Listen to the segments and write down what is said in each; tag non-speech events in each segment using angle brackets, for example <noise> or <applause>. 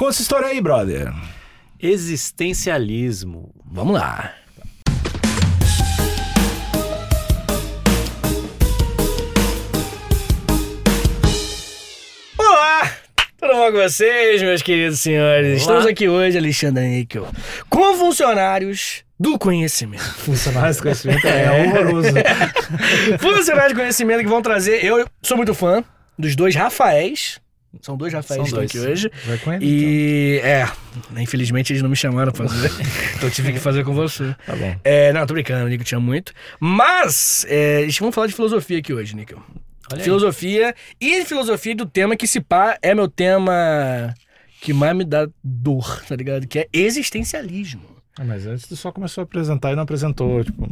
Conta essa história aí, brother. Existencialismo. Vamos lá. Olá! Tudo bom com vocês, meus queridos senhores? Estamos aqui hoje, Alexandre Níquel, com funcionários do conhecimento. <laughs> Funcionários do conhecimento é, <laughs> horroroso. funcionários do conhecimento que vão trazer. Eu sou muito fã dos dois Rafaéis. São dois Rafaéis São que estão aqui hoje. Vai com ele, E é, infelizmente eles não me chamaram pra fazer. <laughs> então eu tive que fazer com você. Tá bom. É, não, tô brincando, o Nico te amo muito. Mas, é, eles vão falar de filosofia aqui hoje, Nico. Olha aí. Filosofia e filosofia do tema que se pá é meu tema que mais me dá dor, tá ligado? Que é existencialismo. Ah, mas antes tu só começou a apresentar e não apresentou, tipo,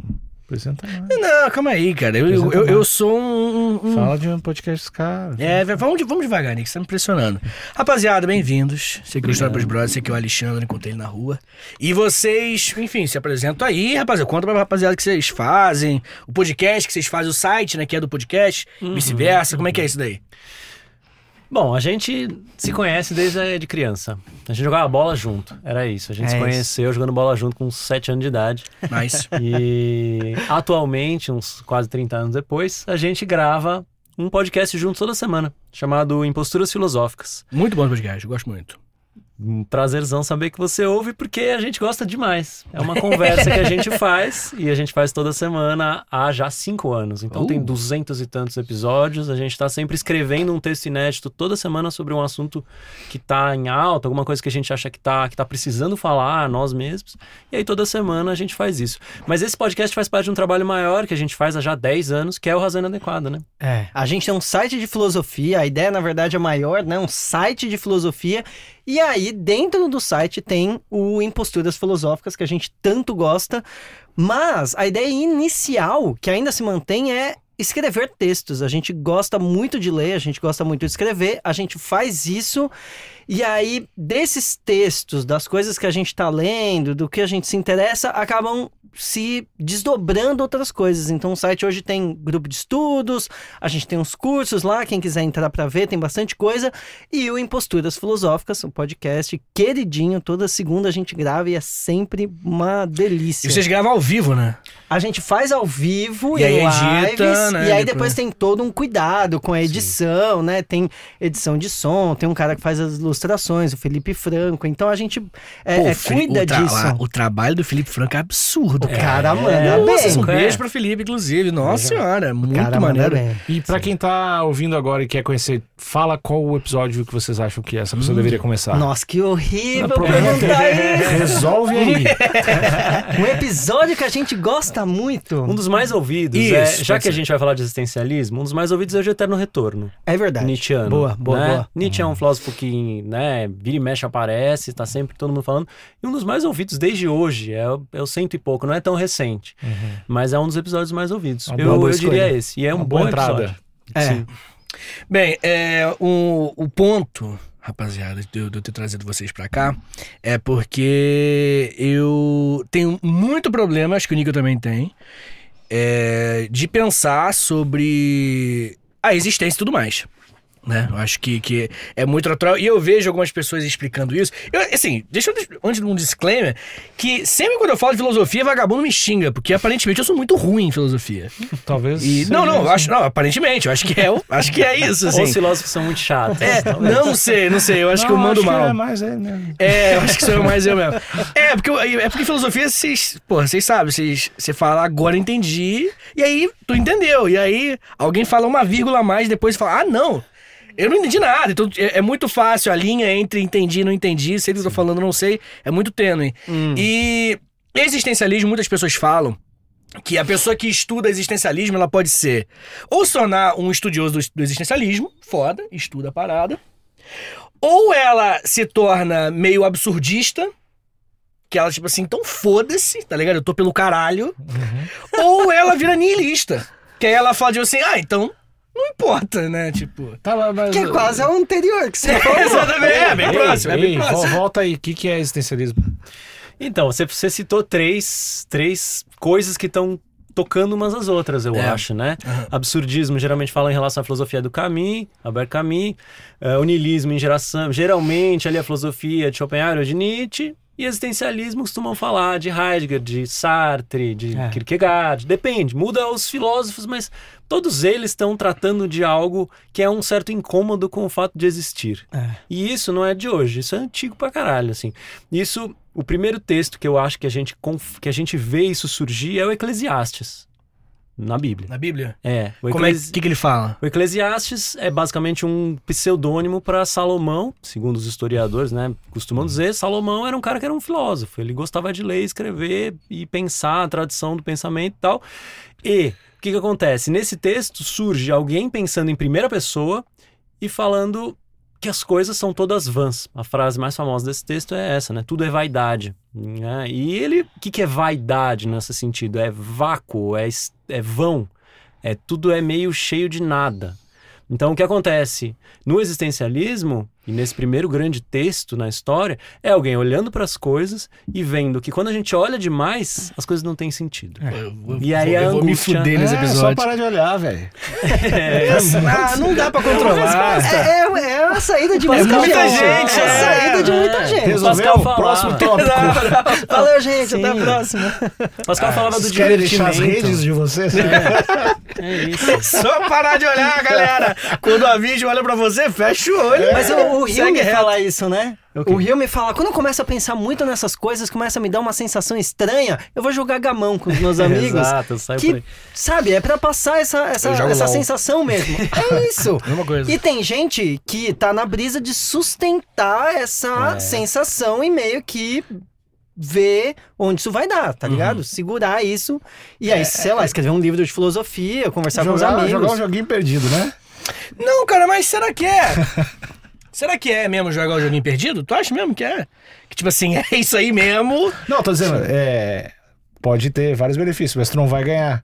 apresenta mais. Não, calma aí, cara. Eu, eu, eu, eu sou um. um- Fala de um podcast caras. É, vamos, vamos devagar, Nick, você tá me impressionando. Rapaziada, bem-vindos. Você que é o História pros Brothers, esse aqui é o Alexandre, encontrei ele na rua. E vocês, enfim, se apresentam aí, rapaziada. Conta pra rapaziada o que vocês fazem, o podcast que vocês fazem, o site, né, que é do podcast, vice-versa. Como é que é isso daí? Bom, a gente se conhece desde de criança. A gente jogava bola junto. Era isso. A gente É se isso. conheceu jogando bola junto com uns 7 anos de idade. Mas. <laughs> E atualmente, uns quase 30 anos depois, a gente grava um podcast junto toda semana, chamado Imposturas Filosóficas. Muito bom podcast, eu gosto muito. Um prazerzão saber que você ouve, porque a gente gosta demais. É uma conversa que a gente <laughs> faz, e a gente faz toda semana há já cinco anos. Então Uh. tem duzentos e tantos episódios, a gente está sempre escrevendo um texto inédito toda semana sobre um assunto que está em alta, alguma coisa que a gente acha que está que tá precisando falar, nós mesmos. E aí toda semana a gente faz isso. Mas esse podcast faz parte de um trabalho maior que a gente faz há já 10 anos, que é o Razão Inadequada, né? É, a gente tem um site de filosofia, a ideia na verdade é maior, né? Um site de filosofia. E aí, dentro do site tem o Imposturas Filosóficas, que a gente tanto gosta. Mas a ideia inicial, que ainda se mantém, é escrever textos. A gente gosta muito de ler, a gente gosta muito de escrever, a gente faz isso. E aí, desses textos, das coisas que a gente tá lendo, do que a gente se interessa, acabam se desdobrando outras coisas. Então, o site hoje tem grupo de estudos, a gente tem uns cursos lá, quem quiser entrar para ver, tem bastante coisa. E o Imposturas Filosóficas, um podcast queridinho, toda segunda a gente grava e é sempre uma delícia. E vocês gravam ao vivo, né? A gente faz ao vivo E e aí em edita, lives, né, e aí depois. depois tem todo um cuidado com a edição, né? Tem edição de som, tem um cara que faz as ilustrações, o Felipe Franco. Então a gente é, Pô, é, cuida o disso. lá, O trabalho do Felipe Franco é absurdo, O cara. cara manda é, bem. Nossa, um É. beijo pro Felipe, inclusive. Nossa senhora, muito cara maneiro. E pra quem tá ouvindo agora e quer conhecer, fala qual o episódio que vocês acham que essa pessoa deveria começar. Nossa, que horrível Não, problema perguntar isso. <laughs> Resolve aí. <laughs> Um episódio que a gente gosta muito. Um dos mais ouvidos, Isso, é, já que ser. a gente vai falar de existencialismo, um dos mais ouvidos é o de Eterno Retorno. É verdade. Nietzscheano. Boa, boa, né? boa. Nietzsche é um filósofo que, né, vira e mexe aparece, tá sempre todo mundo falando. E um dos mais ouvidos desde hoje, é, o- é o cento e pouco, não é tão recente. Mas é um dos episódios mais ouvidos. Uma eu eu diria esse. E é um Uma bom boa entrada. episódio. É. Sim. Bem, é, o, o ponto, rapaziada, de eu, de eu ter trazido vocês pra cá é porque eu tenho muito problema, acho que o Nico também tem, é, de pensar sobre a existência e tudo mais. Né? Eu acho que, que é muito natural. E eu vejo algumas pessoas explicando isso. Eu, assim, deixa eu, antes de um disclaimer, que sempre quando eu falo de filosofia, vagabundo me xinga, porque aparentemente eu sou muito ruim em filosofia. Talvez. E, não, não, eu acho, não, aparentemente, eu acho que é, o- acho que é <laughs> isso, assim. Os filósofos são muito chatos. É, talvez. não sei, não sei, eu acho que eu Não, mando acho mal. é mais ele mesmo. É, eu acho que sou eu mais eu mesmo. É, porque, é porque filosofia, vocês, pô, vocês sabem, vocês, você fala, agora entendi, e aí tu entendeu, e aí alguém fala uma vírgula a mais, depois fala, ah, não, eu não entendi nada. Então é, é muito fácil a linha entre entendi e não entendi, sei o que eu tô falando, não sei, é muito tênue. E existencialismo, muitas pessoas falam que a pessoa que estuda existencialismo, ela pode ser ou se tornar um estudioso do, do existencialismo, foda, estuda a parada, ou ela se torna meio absurdista, que ela, tipo assim, então foda-se, tá ligado? Eu tô pelo caralho. Ou ela vira nihilista, que aí ela fala, tipo assim, ah, então não importa, né? Tipo. Tá, mas... Que é quase o anterior que você <laughs> falou. Exatamente, é, bem próximo, é bem próximo. vo- Volta aí, o que, que é existencialismo? Então, você, você citou três, três coisas que estão tocando umas às outras, eu É. acho, né? Absurdismo geralmente fala em relação à filosofia do Camus, Albert Camus. Eh, o niilismo em geração, geralmente ali a filosofia de Schopenhauer ou de Nietzsche. E existencialismo costumam falar de Heidegger, de Sartre, de É. Kierkegaard. Depende, muda os filósofos, mas todos eles estão tratando de algo que é um certo incômodo com o fato de existir. É. E isso não é de hoje, isso é antigo pra caralho, assim. Isso, o primeiro texto que eu acho que a gente, que a gente vê isso surgir é o Eclesiastes, na Bíblia. Na Bíblia? É, o, Como é Eclesi- que, que ele fala? o Eclesiastes é basicamente um pseudônimo para Salomão, segundo os historiadores, né? Costumam dizer, Salomão era um cara que era um filósofo. Ele gostava de ler, escrever e pensar a tradição do pensamento e tal. E o que, que acontece? Nesse texto surge alguém pensando em primeira pessoa e falando que as coisas são todas vãs. A frase mais famosa desse texto é essa, né? Tudo é vaidade. né? E ele, o que, que é vaidade nesse sentido? É vácuo, é, é vão, é tudo é meio cheio de nada. Então, o que acontece no existencialismo, e nesse primeiro grande texto na história, é alguém olhando para as coisas e vendo que quando a gente olha demais, as coisas não têm sentido. Eu vou- E aí eu a vou me fuder nesse É, só episódio. parar de olhar, velho. É, Ah, não dá pra controlar. É, é, é a saída de É muita, gente. É a é. saída de muita gente. Resolveu? Pascal falava. Próximo <laughs> tópico. Valeu, gente. Sim. Até a próxima. Pascal falava do querem deixar divertimento. as redes de vocês? É isso. <laughs> Só parar de olhar, galera. Quando a vídeo olha pra você, fecha o olho. Mas o, o Rio me reto. fala isso, né? quê? O Rio me fala, quando eu começo a pensar muito nessas coisas, começa a me dar uma sensação estranha, eu vou jogar gamão com os <laughs> meus amigos. Exato, sai que, sabe, é pra passar essa, essa, essa sensação mesmo. <laughs> É isso. <laughs> Coisa. E tem gente que tá na brisa de sustentar essa É. sensação e meio que ver onde isso vai dar, tá ligado? Segurar isso e aí, sei lá, escrever um livro de filosofia, conversar com os jogar, amigos. jogar um joguinho perdido, né? Não, cara, mas será que é? Será que é mesmo jogar o joguinho perdido? Tu acha mesmo que é? Que tipo assim, <laughs> é isso aí mesmo. Não, tô dizendo, é. Pode ter vários benefícios, mas tu não vai ganhar.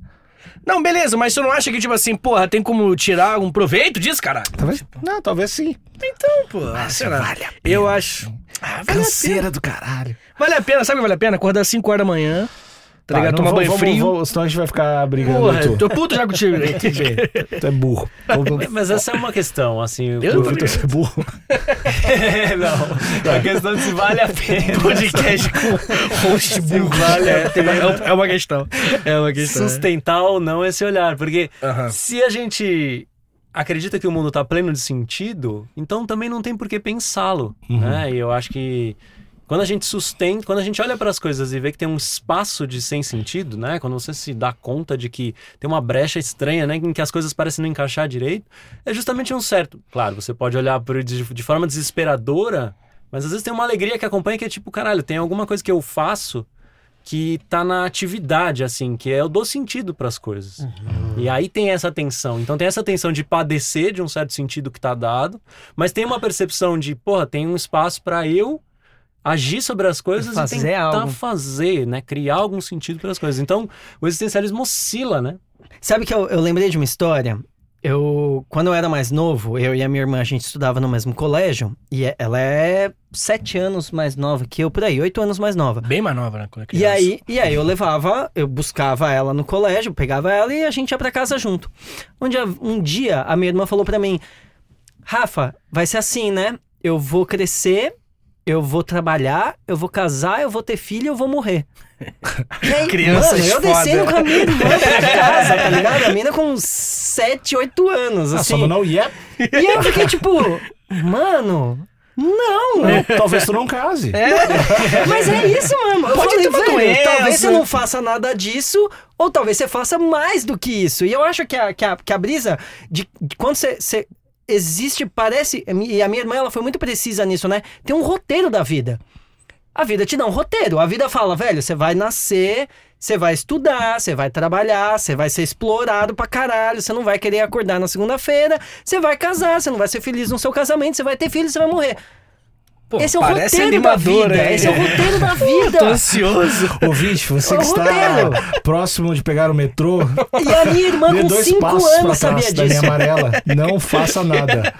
Não, beleza, mas tu não acha que, tipo assim, porra, tem como tirar algum proveito disso, caralho? Talvez. Não, talvez sim. Então, pô, será? vale a pena. Eu acho. Ah, vale a pena. do caralho. Vale a pena, sabe o que vale a pena? Acordar às 5 horas da manhã, tá ligado? Tomar banho frio. senão a gente vai ficar brigando. Porra, tu. tô puto já contigo. <laughs> tu é burro. Mas essa é uma questão, assim. Eu o- tô O Vitor é burro. <laughs> não, a questão de se vale a pena. <laughs> Podcast com host burro. Vale a é, tem uma- é é uma questão. É uma questão. sustentar ou não esse olhar. Porque Aham. se a gente acredita que o mundo está pleno de sentido, então também não tem por que pensá-lo. Né? E eu acho que quando a gente sustenta, quando a gente olha para as coisas e vê que tem um espaço de sem sentido, né? Quando você se dá conta de que tem uma brecha estranha, né? Em que as coisas parecem não encaixar direito, é justamente um certo. Claro, você pode olhar por, de, de forma desesperadora, mas às vezes tem uma alegria que acompanha que é tipo, caralho, tem alguma coisa que eu faço que tá na atividade, assim, que é eu dou sentido para as coisas. E aí tem essa tensão. Então tem essa tensão de padecer de um certo sentido que tá dado, mas tem uma percepção de, porra, tem um espaço para eu agir sobre as coisas Fazer e tentar algo. fazer, né, criar algum sentido para as coisas. Então, o existencialismo oscila, né? Sabe que eu, eu lembrei de uma história? Eu, quando eu era mais novo, eu e a minha irmã, a gente estudava no mesmo colégio, e é- ela é sete anos mais nova que eu, por aí, oito anos mais nova. Bem mais nova, né? Quando é E aí, e aí eu levava, eu buscava ela no colégio, pegava ela e a gente ia pra casa junto. Um dia, um dia a minha irmã falou pra mim: Rafa, vai ser assim, né? Eu vou crescer, eu vou trabalhar, eu vou casar, eu vou ter filho, eu vou morrer. <laughs> Aí, Crianças mano, eu foda. descendo com a minha irmã pra casa, tá ligado? A mina com 7, 8 anos, Ah, só assim. não yep. E eu fiquei tipo, mano, não. Talvez tu não case. Mas é isso, mano. Eu Pode falei, ter uma velho, doença. talvez você não faça nada disso, ou talvez você faça mais do que isso. E eu acho que a, que a, que a brisa de, de quando você, você existe, parece. E a minha irmã ela foi muito precisa nisso, né? Tem um roteiro da vida. A vida te dá um roteiro. A vida fala, velho, você vai nascer, você vai estudar, você vai trabalhar, você vai ser explorado pra caralho, você não vai querer acordar na segunda-feira, você vai casar, você não vai ser feliz no seu casamento, você vai ter filho, você vai morrer. Pô, esse é o parece roteiro da animador, vida. hein? Esse é o roteiro da <laughs> Tô vida. ansioso. Ouvinte, você que O está próximo de pegar o metrô, E a minha irmã com dois 5 passos pra anos sabia da linha disso. amarela. Não faça nada.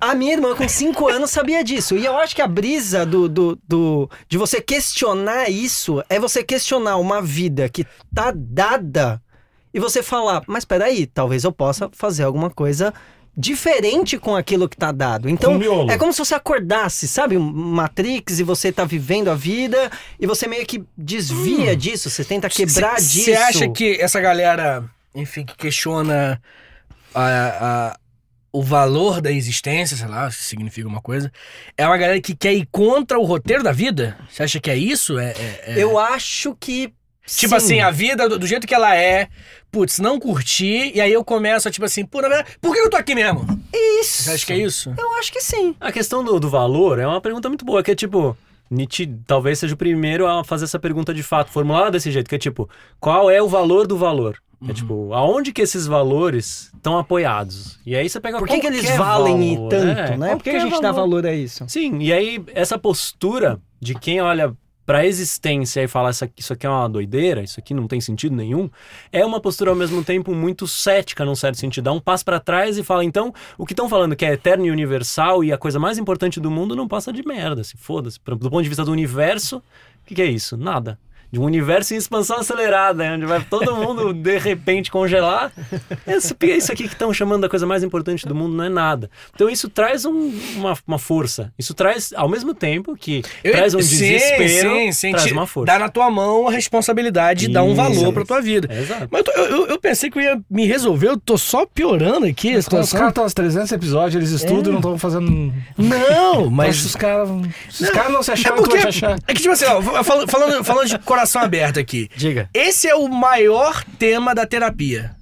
A minha irmã com 5 anos sabia disso. E eu acho que a brisa do, do, do- de você questionar isso é você questionar uma vida que tá dada e você falar, mas peraí, talvez eu possa fazer alguma coisa diferente com aquilo que tá dado. Então, é como se você acordasse, sabe? Matrix e você tá vivendo a vida e você meio que desvia disso, você tenta quebrar disso. Você acha que essa galera, enfim, que questiona a- a- o valor da existência, sei lá, se significa uma coisa, é uma galera que quer ir contra o roteiro da vida? Você acha que é isso? É, é- é- Eu acho que Tipo sim. assim, a vida do, do jeito que ela é, putz, não curti, e aí eu começo a, tipo assim, pô, na verdade, por que eu tô aqui mesmo? Isso. Você acha que é isso? Eu acho que sim. A questão do, do valor é uma pergunta muito boa, que é tipo. Nietzsche talvez seja o primeiro a fazer essa pergunta de fato, formulada desse jeito, que é tipo, qual é o valor do valor? É Uhum. tipo, aonde que esses valores estão apoiados? E aí você pega Por que, que eles valem valor, tanto, é, né? Por que a gente dá valor a isso? Sim, e aí essa postura de quem olha pra existência e fala isso aqui, é uma doideira, isso aqui não tem sentido nenhum, é uma postura ao mesmo tempo muito cética num certo sentido. Dá um passo pra trás e fala, então, o que estão falando que é eterno e universal e a coisa mais importante do mundo não passa de merda, se foda-se. Do ponto de vista do universo, o que, que é isso? Nada. De um universo em expansão acelerada, né, onde vai todo <laughs> mundo de repente congelar. Isso, isso aqui que estão chamando da coisa mais importante do mundo não é nada. Então isso traz um- uma, uma força. Isso traz, ao mesmo tempo que traz um sim, desespero, sim, sim, traz uma força. Dá na tua mão a responsabilidade de dar um Isso, valor pra isso. tua vida. É, exato. Mas eu, eu- eu- eu pensei que eu ia me resolver, eu tô só piorando aqui a Os situação. caras estão aos 300 episódios, eles estudam e não estão fazendo. Não, <laughs> Mas os caras. Se os caras não se É acharam, tu porque. vai se achar. É que, tipo assim, ó, falando, falando, falando de coração aberto aqui. Diga. Esse é o maior tema da terapia.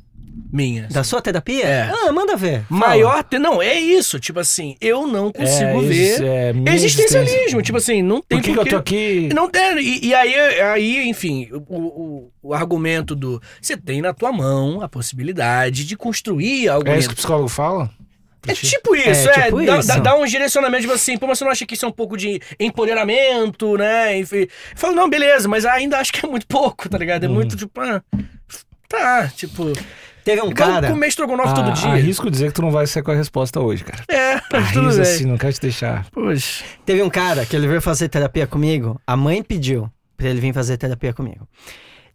Minha. Da sua terapia? É. Ah, manda ver. Maior. Te... Não, é isso. Tipo assim, eu não consigo É, ver. é, Existencialismo. existência. Tipo assim, não tem Por que, que eu tô aqui? Não tem. E, e aí, aí, enfim, o, o, o argumento do. Você tem na tua mão a possibilidade de construir algo. É isso que o psicólogo fala? É tipo isso, é. É tipo dá, isso. dá- dá um direcionamento, tipo assim, pô, mas você não acha que isso é um pouco de empoderamento, né? Enfim. Fala, não, beleza, mas ainda acho que é muito pouco, tá ligado? É Uhum. muito, tipo, ah, tá, tipo. Teve um Cara, cara. comer estrogonofe todo Ah, dia. Arrisco dizer que tu não vai ser com a resposta hoje, cara. É, mas tudo bem. assim, não quero te deixar. Poxa. Teve um cara que ele veio fazer terapia comigo. A mãe pediu pra ele vir fazer terapia comigo.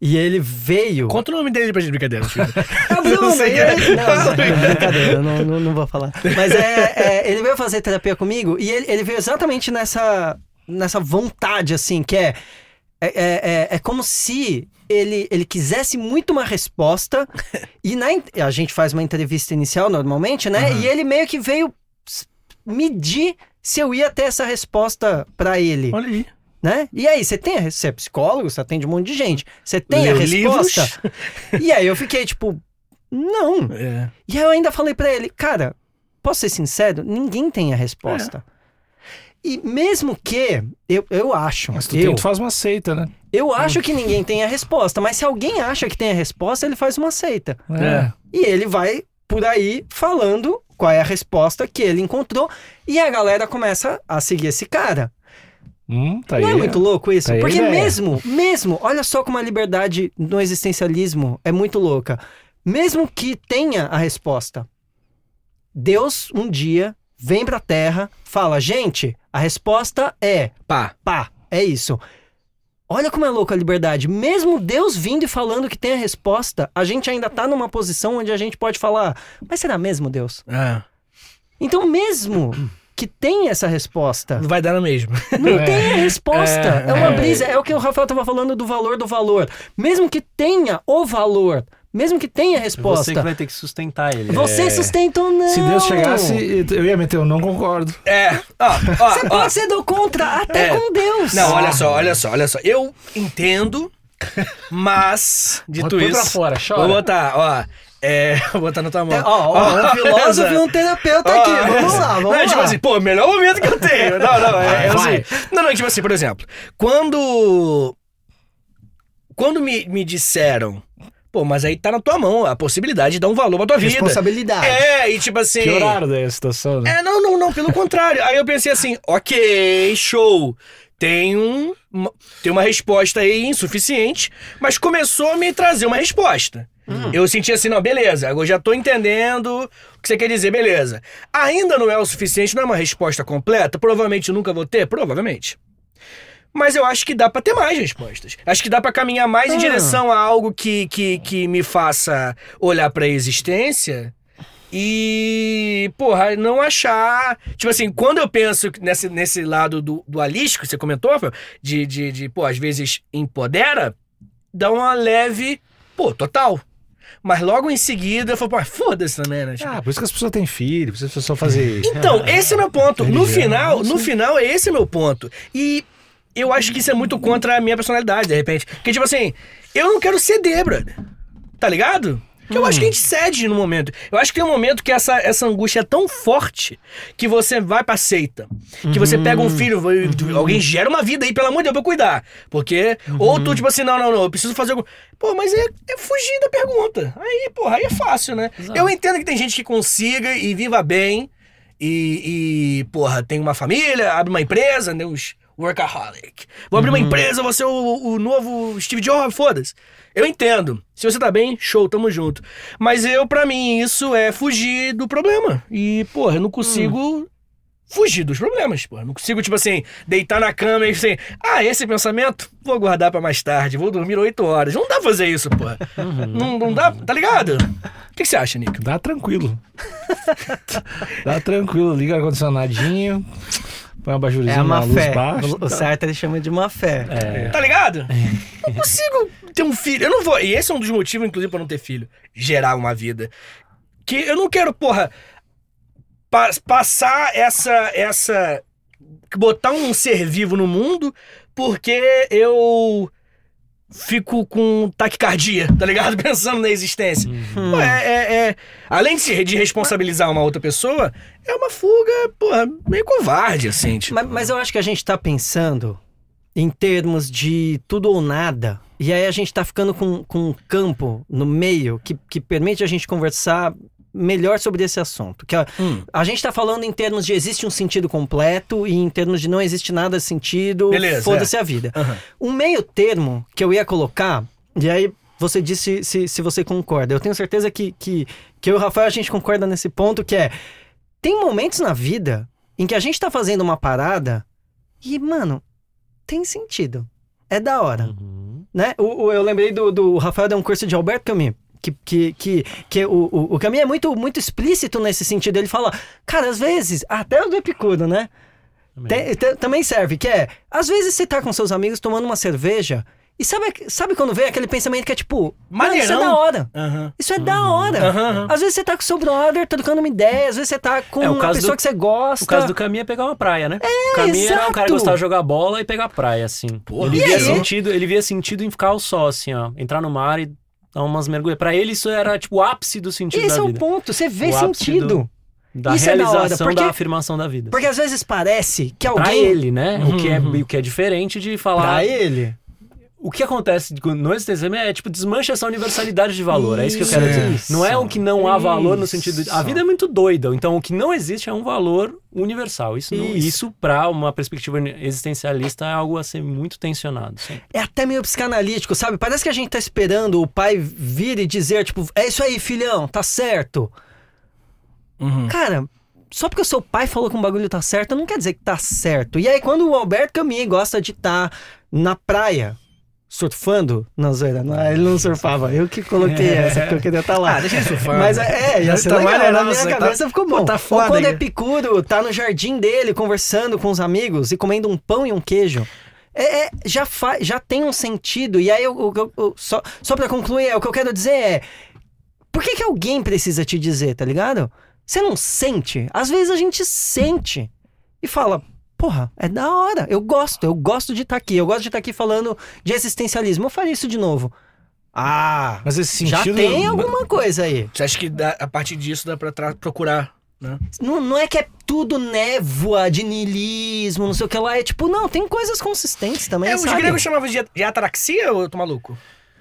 E ele veio. Conta o nome dele pra gente, brincadeira. <laughs> Ah, Eu Bruno, sei é. ele- Não, não, brincadeira, eu não, não, não vou falar. Mas é, é, ele veio fazer terapia comigo e ele, ele veio exatamente nessa, nessa vontade, assim, que é. É, é, é, é como se ele, ele quisesse muito uma resposta <laughs> e na, a gente faz uma entrevista inicial normalmente, né? E ele meio que veio medir se eu ia ter essa resposta pra ele, Olha aí. Né? E aí, você tem a, você é psicólogo, você atende um monte de gente, você tem a Leu resposta? <laughs> E aí eu fiquei tipo, não. É. E aí eu ainda falei pra ele, cara, posso ser sincero? Ninguém tem a resposta. E mesmo que, eu, eu acho, Mas tu, eu, tem, tu faz uma seita, né? eu acho que ninguém tem a resposta, mas se alguém acha que tem a resposta, ele faz uma seita. É. E ele vai por aí falando qual é a resposta que ele encontrou, e a galera começa a seguir esse cara. Hum, tá aí. Não é muito louco isso? Tá Porque mesmo, mesmo, olha só como a liberdade no existencialismo é muito louca. Mesmo que tenha a resposta, Deus um dia vem pra Terra, fala, gente, a resposta é Pá. pá, é isso. Olha como é louca a liberdade. Mesmo Deus vindo e falando que tem a resposta, a gente ainda tá numa posição onde a gente pode falar, mas será mesmo Deus? Ah, Então, mesmo que tem essa resposta, não vai dar no mesmo. não <laughs> É. tem a resposta. É, É, uma é. brisa. É o que o Rafael tava falando do valor do valor. Mesmo que tenha o valor, mesmo que tenha a É resposta, você que vai ter que sustentar ele. você É. sustenta ou não. Se Deus chegasse, eu ia meter, eu não concordo. É. Ó, ó, Você ó. pode ser do contra até É. com Deus. Não, olha só, olha só, olha só. Eu entendo, mas, <laughs> dito Põe isso. pra fora, chora. Vou botar, ó. É, <laughs> vou botar na tua mão. É, ó, ó, um <laughs> filósofo e um terapeuta aqui. Vamos lá, vamos não, lá. tipo assim, pô, melhor momento que eu tenho. Não, não, é, é assim. Não, não, tipo assim, por exemplo, quando. Quando me, me disseram, pô, Pô, mas aí tá na tua mão a possibilidade de dar um valor pra tua vida. Responsabilidade. É, e tipo assim. Pioraram daí a situação, né? É, não, não, não, pelo contrário. Aí eu pensei assim, ok, show. Tem, um, uma, tem uma resposta aí insuficiente, mas começou a me trazer uma resposta. Eu senti assim, não, beleza, agora eu já tô entendendo o que você quer dizer, beleza. Ainda não é o suficiente, não é uma resposta completa, provavelmente nunca vou ter, provavelmente. Mas eu acho que dá pra ter mais respostas. Acho que dá pra caminhar mais em Ah. direção a algo que, que, que me faça olhar pra existência e, porra, não achar. Tipo assim, quando eu penso nesse, nesse lado do, dualístico, que você comentou, de, de, de, pô, às vezes empodera, dá uma leve, pô, total. Mas logo em seguida eu falo, pô, foda-se também, né? Tipo, Ah, por isso que as pessoas têm filho, por isso que as pessoas fazem. então, esse é meu ponto. No final, no final, esse é meu ponto. E eu acho que isso é muito contra a minha personalidade, de repente. Porque, tipo assim, eu não quero ceder, brother. Tá ligado? Porque eu acho que a gente cede no momento. Eu acho que tem um momento que essa, essa angústia é tão forte que você vai pra seita. Que você pega um filho, vai- alguém gera uma vida aí, pelo amor de Deus, pra eu cuidar. Porque. Ou tu, tipo assim, não, não, não, eu preciso fazer algum. Pô, mas é, é fugir da pergunta. Aí, porra, aí é fácil, né? Exato. Eu entendo que tem gente que consiga e viva bem. E, e, porra, tem uma família, abre uma empresa, né? Os workaholic. Vou abrir uma empresa, vou ser o, o novo Steve Jobs, foda-se. Eu entendo. Se você tá bem, show, tamo junto. Mas eu, pra mim, isso é fugir do problema. E, porra, eu não consigo fugir dos problemas, porra. Não consigo, tipo assim, deitar na cama e assim, ah, esse pensamento, vou guardar pra mais tarde, vou dormir oito horas. Não dá pra fazer isso, porra. Não, não dá, tá ligado? O que, que você acha, Nick? Dá tranquilo. <laughs> Dá tranquilo, liga o ar-condicionadinho, põe uma É bajurizinha a na má luz fé. baixa. O certo ele chama de má fé. É. Tá ligado? Não consigo ter um filho. Eu não vou. E esse é um dos motivos, inclusive, pra não ter filho. Gerar uma vida. Que eu não quero, porra, pa- passar essa. essa. botar um ser vivo no mundo porque eu fico com taquicardia, tá ligado? <laughs> Pensando na existência. Uhum. Pô, é, é- é- além de, se- de responsabilizar uma outra pessoa, é uma fuga, porra, meio covarde, assim. Tipo. Mas, mas eu acho que a gente tá pensando em termos de tudo ou nada. E aí a gente tá ficando com, com um campo no meio que, que permite a gente conversar melhor sobre esse assunto. Que a, Hum. a gente tá falando em termos de existe um sentido completo e em termos de não existe nada de sentido, foda-se a vida. Aham. Um meio termo que eu ia colocar, e aí você disse se, se você concorda. Eu tenho certeza que, que, que eu e o Rafael a gente concorda nesse ponto, que é... Tem momentos na vida em que a gente tá fazendo uma parada e, mano, tem sentido. É da hora, Uhum. né? O, o- eu lembrei do, do Rafael deu um curso de Alberto Camus. Que, que, que, que o, o, o Camus é muito, muito explícito nesse sentido. Ele fala, cara, às vezes, até o do Epicuro, né? Também. Tem- tem- também serve, que é, às vezes você tá com seus amigos tomando uma cerveja e sabe, sabe quando vem aquele pensamento que é tipo, mano, isso é Maneirão. da hora. Aham. Isso é da hora. Aham. Às vezes você tá com seu brother trocando uma ideia, às vezes você tá com É, uma pessoa do- que você gosta. O caso do Caminho é pegar uma praia, né? o Caminho era um cara exato. que gostava de jogar bola e pegar praia, assim. Porra. ele, E via aí? sentido, ele via sentido em ficar ao sol, assim, ó. Entrar no mar e dar umas mergulhas. Pra ele, isso era, tipo, o ápice do sentido Esse da é o vida. ponto, você vê O sentido. Da Isso é da realização porque- da afirmação da vida. Porque às vezes parece que Pra alguém... ele, né? O, que é, Uhum. o que é diferente de falar... Pra ele. O que acontece no existencialismo é, tipo, desmancha essa universalidade de valor. é isso que eu quero dizer. Isso. Não é o que não há valor no sentido... De, a Isso. vida é muito doida. Então, o que não existe é um valor universal. Isso, não- Isso. isso pra uma perspectiva existencialista, é algo a ser muito tensionado. sim. É até meio psicanalítico, sabe? Parece que a gente tá esperando o pai vir e dizer, tipo, é isso aí, filhão, tá certo. Uhum. Cara, só porque o seu pai falou que um bagulho tá certo, não quer dizer que tá certo. E aí, quando o Alberto Camus gosta de estar na praia, surfando, não, zoeira, não, ele não surfava. Eu que coloquei <laughs> essa, porque eu queria estar lá. Ah, deixa ele surfar. Mas é, é, ia ser Tá legal, na maneirão minha aí, cabeça tá- ficou bom. Pô, tá Ou foda quando aí. Epicuro tá no jardim dele, conversando com os amigos e comendo um pão e um queijo. É, é, já, fa já tem um sentido. E aí, eu, eu- eu- eu- só, só pra concluir, é, o que eu quero dizer é... Por que, que alguém precisa te dizer, tá ligado? Você não sente? Às vezes a gente sente. E fala, porra, é da hora. Eu gosto, eu gosto de estar aqui. Eu gosto de estar aqui falando de existencialismo. Eu faria isso de novo. Ah, Mas esse já sentido. tem alguma coisa aí. Você acha que dá- a partir disso dá pra tra- procurar, né? Não, não é que é tudo névoa de niilismo, não sei o que lá. É tipo, não, tem coisas consistentes também, É, os sabe? gregos chamavam de, de ataraxia ou eu tô maluco?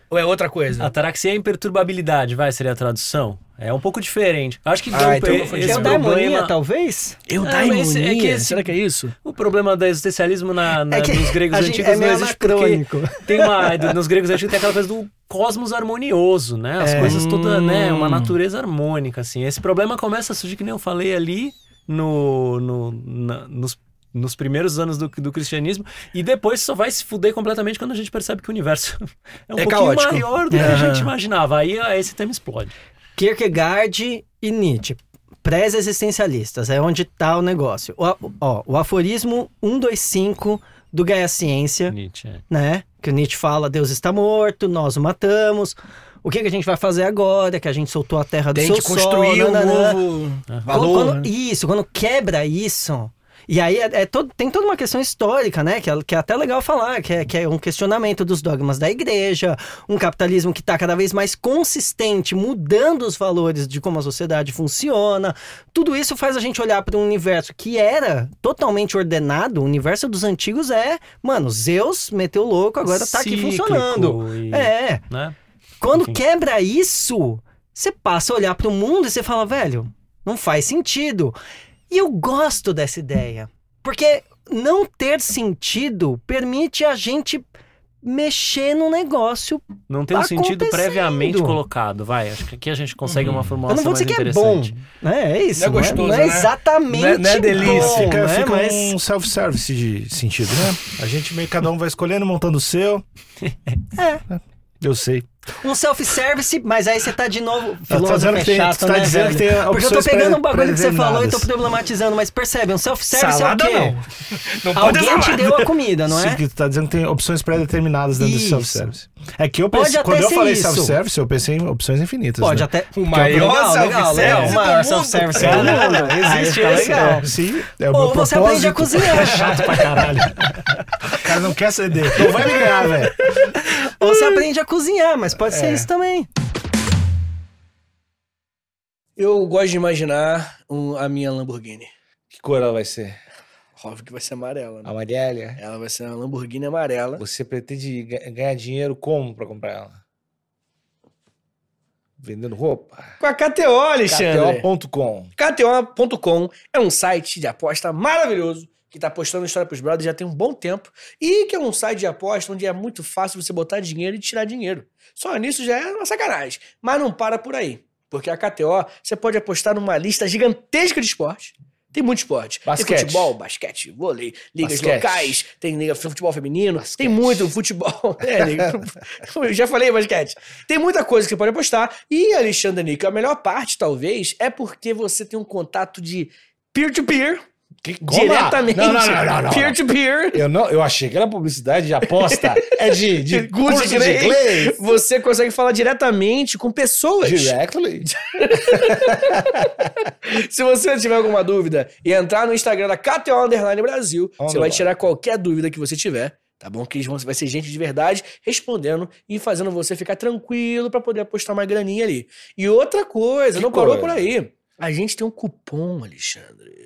Ou é outra coisa? Ataraxia é imperturbabilidade, vai, seria a tradução. É um pouco diferente. Acho que Ah, então confundi. esse É problema... talvez? Eudaimonia? é que esse- Será que é isso? O problema do existencialismo na, na- É que nos gregos antigos é não meio existe porque anacrônico. tem uma nos gregos antigos tem aquela coisa do cosmos harmonioso, né? As É. coisas toda, né, uma Hum. natureza harmônica assim. Esse problema começa a surgir que nem eu falei ali no, no na- nos nos primeiros anos do, do cristianismo, e depois só vai se fuder completamente quando a gente percebe que o universo <laughs> é um É pouquinho caótico. maior do que a Aham. gente imaginava. Aí ah, esse tema explode. Kierkegaard e Nietzsche. Pré-existencialistas, é onde tá o negócio. O, ó, o aforismo 125 do Gaia Ciência, Nietzsche. é. né? Que o Nietzsche fala, Deus está morto, nós o matamos. O que, que a gente vai fazer agora? Que a gente soltou a terra do Tem seu que construir sol, um nananã. novo valor. Quando- né? Isso, quando quebra isso. E aí é, é todo- tem toda uma questão histórica, né? Que é, que é até legal falar, que é, que é um questionamento dos dogmas da igreja, um capitalismo que está cada vez mais consistente, mudando os valores de como a sociedade funciona. Tudo isso faz a gente olhar para um universo que era totalmente ordenado. O universo dos antigos é, mano, Zeus meteu louco, agora tá aqui funcionando. e- É. né? Quando Enfim. quebra isso, você passa a olhar para o mundo e você fala, velho, não faz sentido. E eu gosto dessa ideia. Porque não ter sentido permite a gente mexer no negócio. Não tem um sentido previamente colocado, vai. Acho que aqui a gente consegue uma Eu formulação não vou mais dizer que é bom. interessante. Né? É isso. Não é gostoso, não é, né? exatamente Não é- não é delícia, bom, Fica, né? fica Mas um self-service de sentido, né? A gente meio cada um vai escolhendo, montando o seu. <laughs> É. Eu sei. Um self-service, mas aí você tá de novo... Tá Filósofo dizendo é que tem- chato, tá né, dizendo velho? que tem Porque eu tô pegando um bagulho que você falou e tô problematizando, mas percebe, um self-service é o quê? não. Não pode Alguém te deu a comida, não Sim, é? que tu tá dizendo que tem opções pré-determinadas dentro Isso. do self-service. É que eu pensei, quando eu falei self-service, eu pensei em opções infinitas. Pode né? até. O maior self-service. O do maior mundo. self-service do Cara, mundo. existe esse, legal. Sim, é o Ou meu você aprende a propósito. cozinhar. <laughs> Chato pra caralho. O cara não quer ceder. Não vai me ganhar, velho. Ou você aprende a cozinhar, mas pode É. ser isso também. Eu gosto de imaginar um- a minha Lamborghini. Que cor ela vai ser? Óbvio que vai ser amarela, né? Amarela. Ela vai ser uma Lamborghini amarela. Você pretende ga- ganhar dinheiro como pra comprar ela? Vendendo roupa? Com a KTO, Alexandre. KTO.com. KTO.com é um site de aposta maravilhoso que tá postando história pros brothers já tem um bom tempo e que é um site de aposta onde é muito fácil você botar dinheiro e tirar dinheiro. Só nisso já é uma sacanagem. Mas não para por aí. Porque a KTO, você pode apostar numa lista gigantesca de esporte. Tem muito esporte. Basquete. Tem futebol, basquete, vôlei, ligas Basquete. locais, tem liga futebol feminino, Basquete. tem muito futebol. <laughs> É, liga- <laughs> eu já falei basquete. Tem muita coisa que você pode apostar. E, Alexandre Nico, a melhor parte, talvez, é porque você tem um contato de peer-to-peer, Que, diretamente. Não, não, não, não. Peer-to-peer. Eu, não, eu achei que era publicidade de aposta. <laughs> É de, de Curso curso de inglês. Você consegue falar diretamente com pessoas. Directly. <laughs> Se você tiver alguma dúvida e entrar no Instagram da KTO Underline Brasil, você vai Underline. tirar qualquer dúvida que você tiver. Tá bom? Que eles vão, vai ser gente de verdade respondendo e fazendo você ficar tranquilo pra poder apostar uma graninha ali. E outra coisa, Que não parou coisa? por aí. A gente tem um cupom, Alexandre.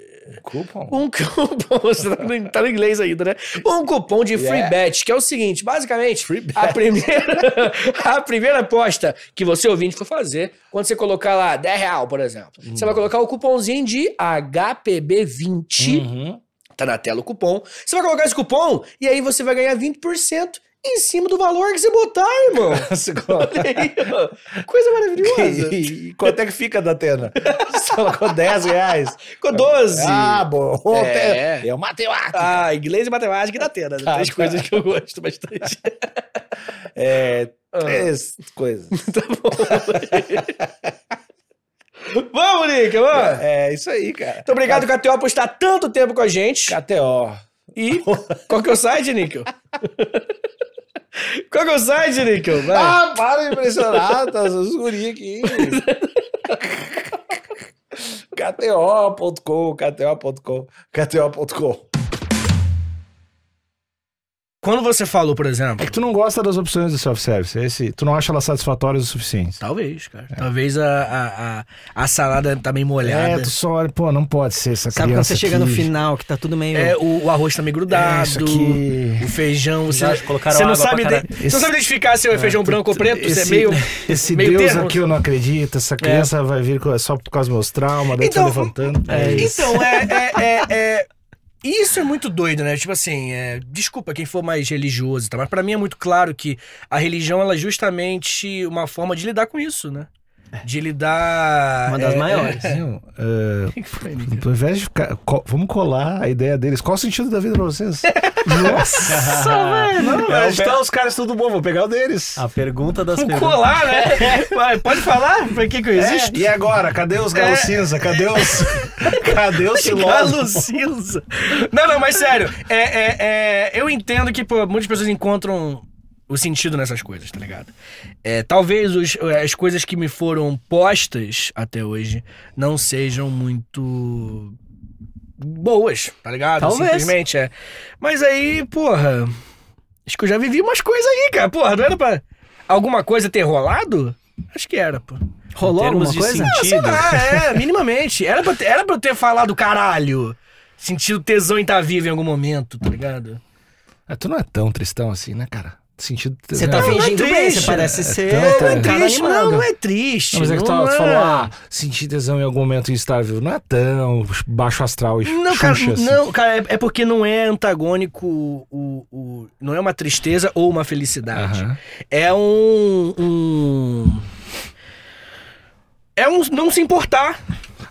Cupom. Um cupom, <laughs> você tá no, tá no inglês ainda, né? Um cupom de free Yeah. bet, que é o seguinte, basicamente, Free a primeira, <laughs> a primeira aposta que você ouvinte for fazer, quando você colocar lá 10 real, por exemplo, você vai colocar o cupomzinho de HPB20, Uhum. tá na tela o cupom, você vai colocar esse cupom e aí você vai ganhar 20% em cima do valor que você botar, irmão. <laughs> Aí. Coisa maravilhosa. E, <laughs> e quanto é que fica da Atena? <laughs> Colocou 10 reais. Ficou 12. Ah, bom. É. É, é matemática. Ah, inglês e matemática e da Atena. Tá, Três tá. coisas que eu gosto bastante. É, Ah. três coisas. Tá bom. vamos, Nick, vamos. É isso aí, cara. Muito obrigado, KTO, por estar tanto tempo com a gente. KTO. E qual que é o site, Níquel? Qual que é o site, Níquel? Vai. Ah, para de impressionar, tá os guri aqui. <laughs> KTO.com, KTO.com, KTO.com. quando você falou, por exemplo. É que tu não gosta das opções do self-service. é Esse, tu não acha elas satisfatórias o suficiente. Talvez, cara. Talvez a, a, a, a salada tá meio molhada. É, tu só olha, pô, não pode ser essa Sabe quando você chega no aqui. final, que tá tudo meio. É, o, o arroz tá meio É, grudado. isso aqui... O feijão, você, Já colocaram você não água sabe, pra de- caralho. você não sabe identificar se é feijão branco ou preto, você é esse, meio. Esse meio Deus termo. aqui eu não acredito, essa criança vai vir só por causa dos meus traumas, daí Então, tu vai levantando. É, então, é, é, é, é- Isso é muito doido, né? Tipo assim, é, desculpa quem for mais religioso tal, mas pra mim é muito claro que a religião ela é justamente uma forma de lidar com isso, né? De lidar. Uma das é, maiores. É, <laughs> ao invés de ficar. co- vamos colar a ideia deles. Qual o sentido da vida pra vocês? Nossa, <laughs> velho! Não, É, é, tá os caras tudo bom, vou pegar o deles. A pergunta das Vamos perguntas. colar, né? <laughs> Vai, pode falar? Pra que que eu existo? É, e agora? Cadê os galos É. cinza? Cadê os. Cadê os Galo cinza. Não, não, mas sério. É, é, é, eu entendo que pô, muitas pessoas encontram o sentido nessas coisas, tá ligado? É, talvez os- as coisas que me foram postas até hoje não sejam muito boas, tá ligado? Talvez. Simplesmente é. Mas aí, porra. Acho que eu já vivi umas coisas aí, cara. Porra, não era pra alguma coisa ter rolado? Acho que era, pô. Rolou alguma de coisa? Ah, sei sentido. lá, é, <laughs> minimamente. Era pra, ter- era pra eu ter falado caralho. Sentido tesão em estar vivo em algum momento, tá ligado? Ah, tu não é tão tristão assim, né, cara? Sentido. Você tá não, não é fingindo bem, você parece é ser Não, tão- é um triste, animado. não, não é triste. Não, mas é que tu, não tu é. falou, ah, sentir tesão em algum momento em estar vivo. Não é tão baixo astral e Não, cara, xuxa, assim. não, cara, é, é porque não é antagônico o, o- Não é uma tristeza ou uma felicidade. É um. um- É um não se importar,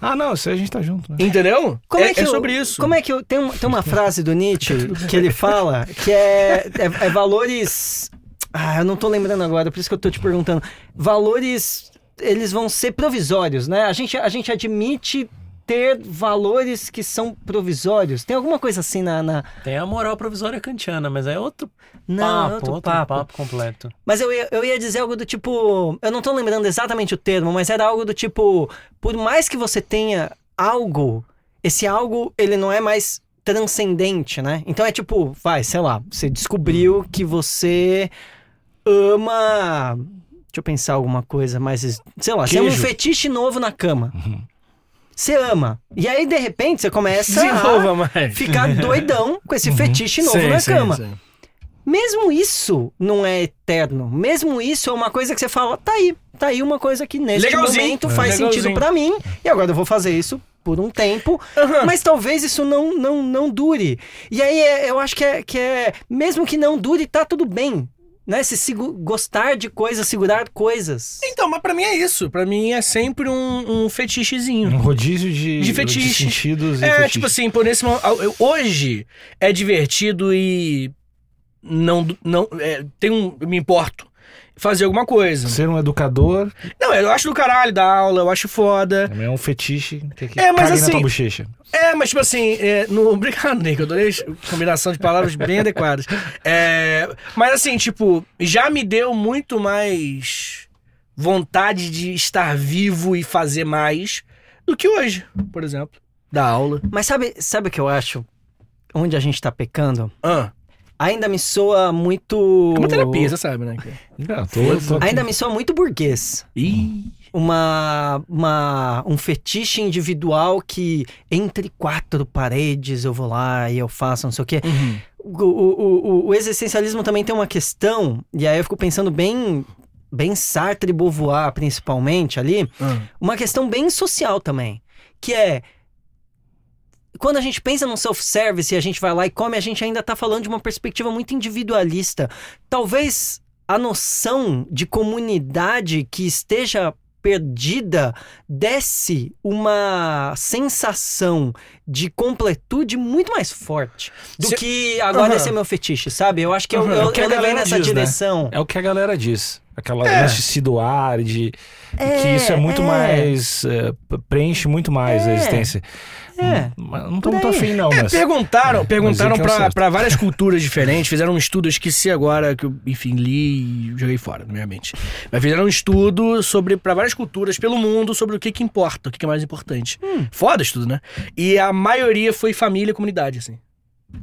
Ah, não, isso aí a gente tá junto, né? entendeu? Como é, é, que é eu- sobre isso. Como é que eu, tem, uma, tem uma frase do Nietzsche <laughs> que ele fala que é, é, é valores. Ah, eu não tô lembrando agora, por isso que eu tô te perguntando. Valores, eles vão ser provisórios, né? A gente, a gente admite ter valores que são provisórios. Tem alguma coisa assim na. na... Tem a moral provisória kantiana, mas é outro Não, papo, é outro, outro papo. papo. completo. Mas eu ia, eu ia dizer algo do tipo. Eu não tô lembrando exatamente o termo, mas era algo do tipo. Por mais que você tenha algo, esse algo, ele não é mais transcendente, né? Então é tipo, vai, sei lá, você descobriu que você ama. Deixa eu pensar alguma coisa mais. Sei lá, você ama um Queijo. fetiche novo na cama. Você ama. E aí, de repente, você começa a mais. ficar doidão com esse fetiche novo Sim, na sim, cama. sim. Mesmo isso não é eterno. Mesmo isso é uma coisa que você fala, tá aí, tá aí uma coisa que neste Legalzinho. momento faz Legalzinho. sentido pra mim e agora eu vou fazer isso por um tempo, mas talvez isso não não não dure. E aí é- eu acho que é, que é mesmo que não dure, tá tudo bem. Né? Se gostar de coisas, segurar coisas. Então, mas pra mim é isso. Pra mim é sempre um, um fetichezinho. Um rodízio de, De fetiche. sentidos e É, fetiches. tipo assim, por eu- hoje é divertido e não não é, tem um eu me importo fazer alguma coisa. Ser um educador Não, eu acho do caralho dar aula, eu acho foda. também é um fetiche que, que É, mas assim- na tua bochecha. É, mas tipo assim, é, no, <laughs> obrigado, Nick, eu adorei a combinação de palavras bem adequadas. É, mas assim, tipo, já me deu muito mais vontade de estar vivo e fazer mais do que hoje, por exemplo. Da aula. Mas sabe, sabe o que eu acho? Onde a gente tá pecando? Ah, Ainda me soa muito. é uma terapia, você sabe, né? Não, tô, tô. Ainda me soa muito burguês. Ih. Uma, uma, um fetiche individual que entre quatro paredes eu vou lá e eu faço não sei o quê. Uhum. O, o, o, o existencialismo também tem uma questão, e aí eu fico pensando bem, bem Sartre e Beauvoir, principalmente ali, Ah. uma questão bem social também, que é quando a gente pensa num self-service e a gente vai lá e come, a gente ainda tá falando de uma perspectiva muito individualista. Talvez a noção de comunidade que esteja perdida desse uma sensação de completude muito mais forte do Se- que agora Aham. esse é meu fetiche, sabe? Eu acho que eu, Aham. eu, O que eu levei nessa diz, né? direção. É o que a galera diz. Aquela É. de se doar, de É, que isso é muito é. mais. é, preenche muito mais a É. existência. É. Mas não tô muito afim, não, É, mas. perguntaram, perguntaram mas é é pra, várias culturas diferentes, fizeram um estudo, eu esqueci agora, que eu, enfim, li e joguei fora, na minha mente. Mas fizeram um estudo sobre, pra várias culturas pelo mundo, sobre o que que importa, o que que é mais importante. Hum. Foda estudo, né? E a maioria foi família e comunidade, assim.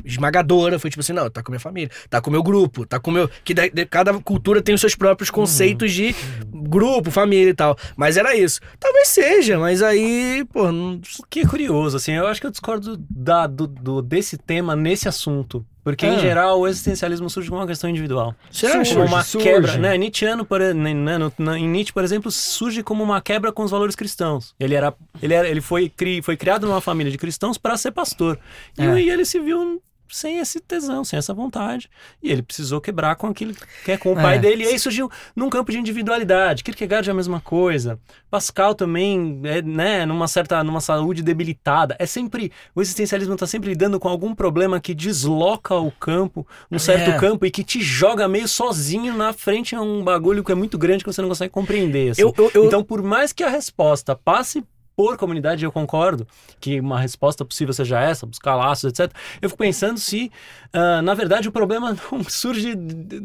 Esmagadora. Foi tipo assim, não, tá com minha família, tá com meu grupo, tá com meu. Que da- de- cada cultura tem os seus próprios conceitos de grupo, família e tal. Mas era isso. Talvez seja, mas aí, pô, não. O que é curioso, assim, eu acho que eu discordo da, do, do- desse tema nesse assunto. Porque, em Ah. geral, o existencialismo surge como uma questão individual. Você Como uma surge. quebra, né? Nietzscheano, por, né, né, no- na- em Nietzsche, por exemplo, surge como uma quebra com os valores cristãos. Ele era, ele era, ele foi, cri, foi criado numa família de cristãos para ser pastor. E É. aí ele se viu sem esse tesão, sem essa vontade. E ele precisou quebrar com aquilo que é com o É. pai dele. E aí surgiu num campo de individualidade. Kierkegaard é a mesma coisa. Pascal também, é, né, numa certa, numa saúde debilitada. É sempre, o existencialismo está sempre lidando com algum problema que desloca o campo, um certo É. campo e que te joga meio sozinho na frente a um bagulho que é muito grande que você não consegue compreender. assim. Eu, eu, eu- Então, por mais que a resposta passe por comunidade, eu concordo que uma resposta possível seja essa, buscar laços, etc. Eu fico pensando se, ah, na verdade, o problema <laughs> não surge.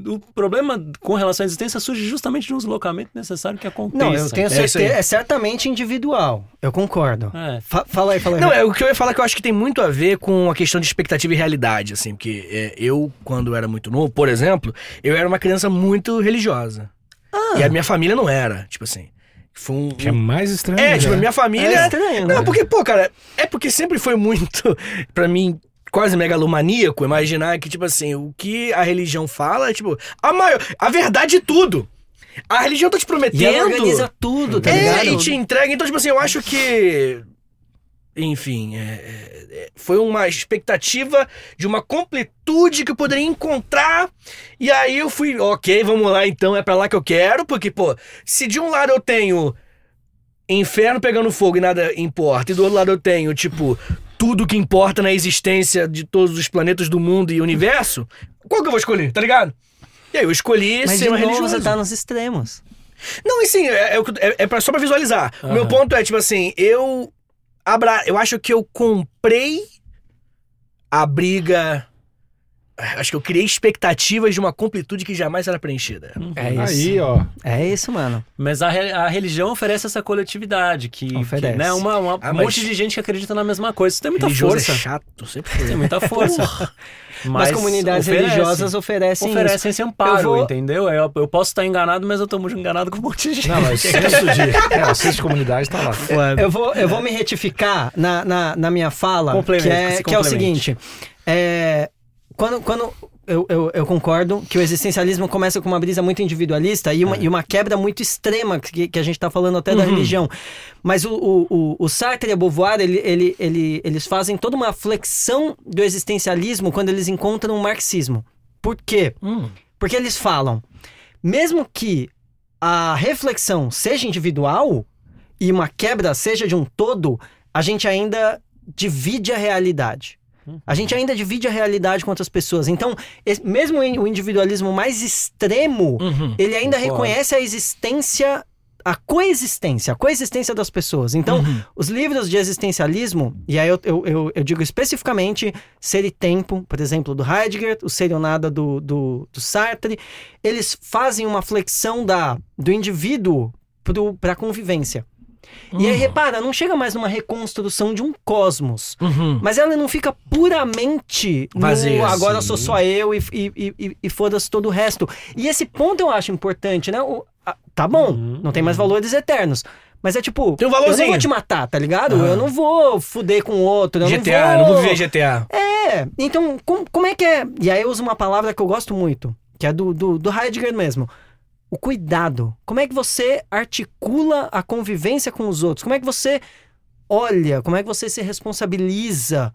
O problema com relação à existência surge justamente de um deslocamento necessário que aconteça. Não, eu tenho É certeza. É certamente individual. Eu concordo. É. Fa- fala aí, fala aí. Não, é o que eu ia falar que eu acho que tem muito a ver com a questão de expectativa e realidade, assim, porque é, eu, quando era muito novo, por exemplo, eu era uma criança muito religiosa. E a minha família não era, tipo assim. Foi um. Que é mais estranho. É, né? tipo, a minha família. É estranho, né? Não, porque, pô, cara, é porque sempre foi muito, <laughs> pra mim, quase megalomaníaco imaginar que, tipo assim, o que a religião fala é, tipo, a maior. A verdade de tudo. A religião tá te E prometendo. ela organiza tudo, tá é, ligado? e te entrega. Então, tipo assim, eu acho que. Enfim, é- é- é- foi uma expectativa de uma completude que eu poderia encontrar. E aí eu fui, ok, vamos lá então, é pra lá que eu quero, porque, pô, se de um lado eu tenho inferno pegando fogo e nada importa, e do outro lado eu tenho, tipo, tudo que importa na existência de todos os planetas do mundo e universo, qual que eu vou escolher, tá ligado? E aí eu escolhi Mas ser de novo religioso. você tá nos extremos. Não, e sim, é, é, é, é pra, só pra visualizar. O meu ponto é, tipo assim, eu. Abra, eu acho que eu comprei a briga. Acho que eu criei expectativas de uma completude que jamais será preenchida. É isso. Aí, ó. É isso, mano. Mas a, re- a religião oferece essa coletividade, que, Oferece. que, né, uma, uma- Ah, um mas- monte de gente que acredita na mesma coisa. Isso tem muita Religioso força. é chato, sempre foi. Tem muita força. Mas, comunidades oferece. religiosas oferecem, isso. oferecem esse amparo, Eu vou- entendeu? Eu, eu posso estar enganado, mas eu tô muito enganado com um monte de gente. Não, mas o senso de. É, o senso de comunidade tá lá. Eu vou, eu vou me retificar na, na, na minha fala, que é, que é o seguinte. É, quando quando eu, eu, eu concordo que o existencialismo começa com uma brisa muito individualista e uma, e uma quebra muito extrema, que, que a gente está falando até da religião. Mas o, o, o, o Sartre e a Beauvoir, ele, ele, ele, eles fazem toda uma flexão do existencialismo quando eles encontram o marxismo. Por quê? Hum. Porque eles falam, mesmo que a reflexão seja individual e uma quebra seja de um todo, a gente ainda divide a realidade. A gente ainda divide a realidade com outras pessoas. Então, es- mesmo o individualismo mais extremo, Uhum. ele ainda Concordo. reconhece a existência, a coexistência, a coexistência das pessoas. Então, Uhum. os livros de existencialismo, e aí eu, eu, eu, eu digo especificamente Ser e Tempo, por exemplo, do Heidegger, o Ser e o Nada do, do, do Sartre, eles fazem uma flexão da, do indivíduo para a convivência. E aí, repara, não chega mais numa reconstrução de um cosmos. Uhum. Mas ela não fica puramente no Vazia, agora sim. sou só eu e, e, e, e foda-se todo o resto. E esse ponto eu acho importante, né? O- a- tá bom, Uhum, não tem mais valores eternos. Mas é tipo, Tem um eu não valorzinho. vou te matar, tá ligado? Ah. Eu não vou fuder com o outro. Eu GTA, não não vou... viver GTA. É, então, com- como é que é? E aí eu uso uma palavra que eu gosto muito, que é do, do, do Heidegger mesmo. O cuidado. Como é que você articula a convivência com os outros? Como é que você olha? Como é que você se responsabiliza?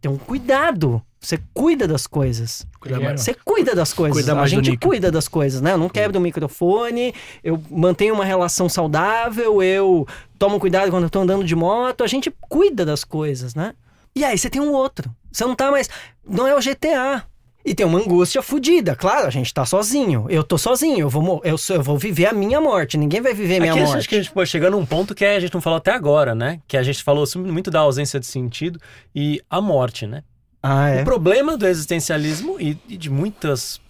Tem um cuidado. Você cuida das coisas. Cuida. Você cuida das coisas. Cuida a gente cuida das coisas, né? Eu não quebro o microfone, eu mantenho uma relação saudável, eu tomo cuidado quando eu tô andando de moto. A gente cuida das coisas, né? E aí você tem um outro. Você não tá mais. Não é o GTA. E tem uma angústia fodida. Claro, a gente tá sozinho. Eu tô sozinho. Eu vou, eu, sou- eu vou viver a minha morte. Ninguém vai viver a minha Aqui a morte. gente, que a gente pô, chegando num ponto que a gente não falou até agora, né? Que a gente falou muito da ausência de sentido e a morte, né? Ah, é. O problema do existencialismo e, e de muitas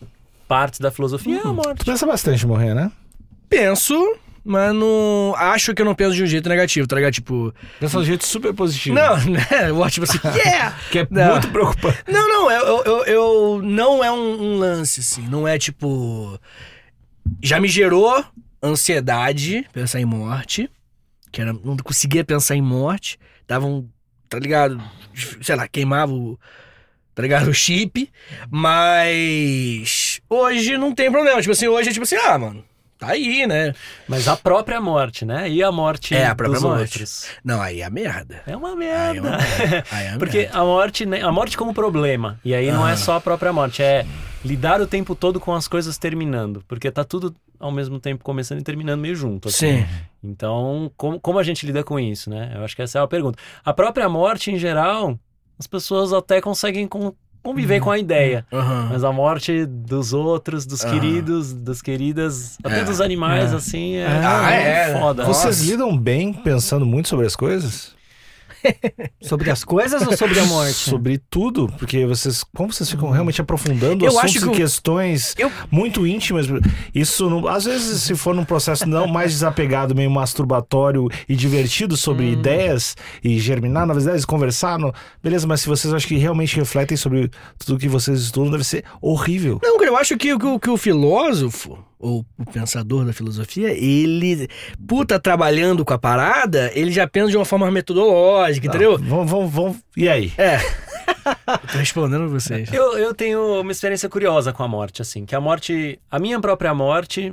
partes da filosofia é a Tu morte. pensa bastante em morrer, né? Penso, mas não. Acho que eu não penso de um jeito negativo, tá ligado? Tipo. Pensa de um jeito super positivo. Não, <laughs> né? Eu acho tipo assim, <laughs> yeah! Que é Não. muito preocupante. Não, não, eu, eu, eu, não é um, um lance, assim. Não é tipo. Já me gerou ansiedade pensar em morte. Que era, não conseguia pensar em morte. Dava um. Tá ligado? Sei lá, queimava o. Tá ligado? O chip. Mas. Hoje não tem problema. Tipo assim, hoje é tipo assim, ah, mano. Tá aí, né? Mas a própria morte, né? E a morte É, a própria dos morte. outros. Não, aí é a merda. É uma é merda. uma merda. Aí é uma <laughs> Porque merda. a morte, a morte como problema. E aí não é Ah. só a própria morte, é lidar o tempo todo com as coisas terminando. Porque tá tudo ao mesmo tempo começando e terminando meio junto. assim. Sim. Então, como, como a gente lida com isso, né? Eu acho que essa é a pergunta. A própria morte, em geral, as pessoas até conseguem con- conviver com a ideia. Aham. Mas a morte dos outros, dos Aham. queridos, das queridas, até É. dos animais, É. assim, é, Ah, é. foda. Vocês Nossa. lidam bem pensando muito sobre as coisas? <laughs> Sobre as coisas ou sobre a morte? Sobre tudo, porque vocês, como vocês ficam realmente aprofundando Eu assuntos acho que e questões Eu- muito íntimas. Isso, não- às vezes, se for num processo não mais desapegado, meio masturbatório e divertido sobre ideias e germinar novas ideias, conversar, no- beleza, mas se vocês acham que realmente refletem sobre tudo que vocês estudam, deve ser horrível. Não, cara, eu acho que, que o- que o filósofo, ou o pensador da filosofia, ele, puta, trabalhando com a parada, ele já pensa de uma forma metodológica, entendeu? Vamos, vamos, vamos. E aí? É. Eu <laughs> tô respondendo vocês. Eu, eu tenho uma experiência curiosa com a morte, assim, que a morte, a minha própria morte,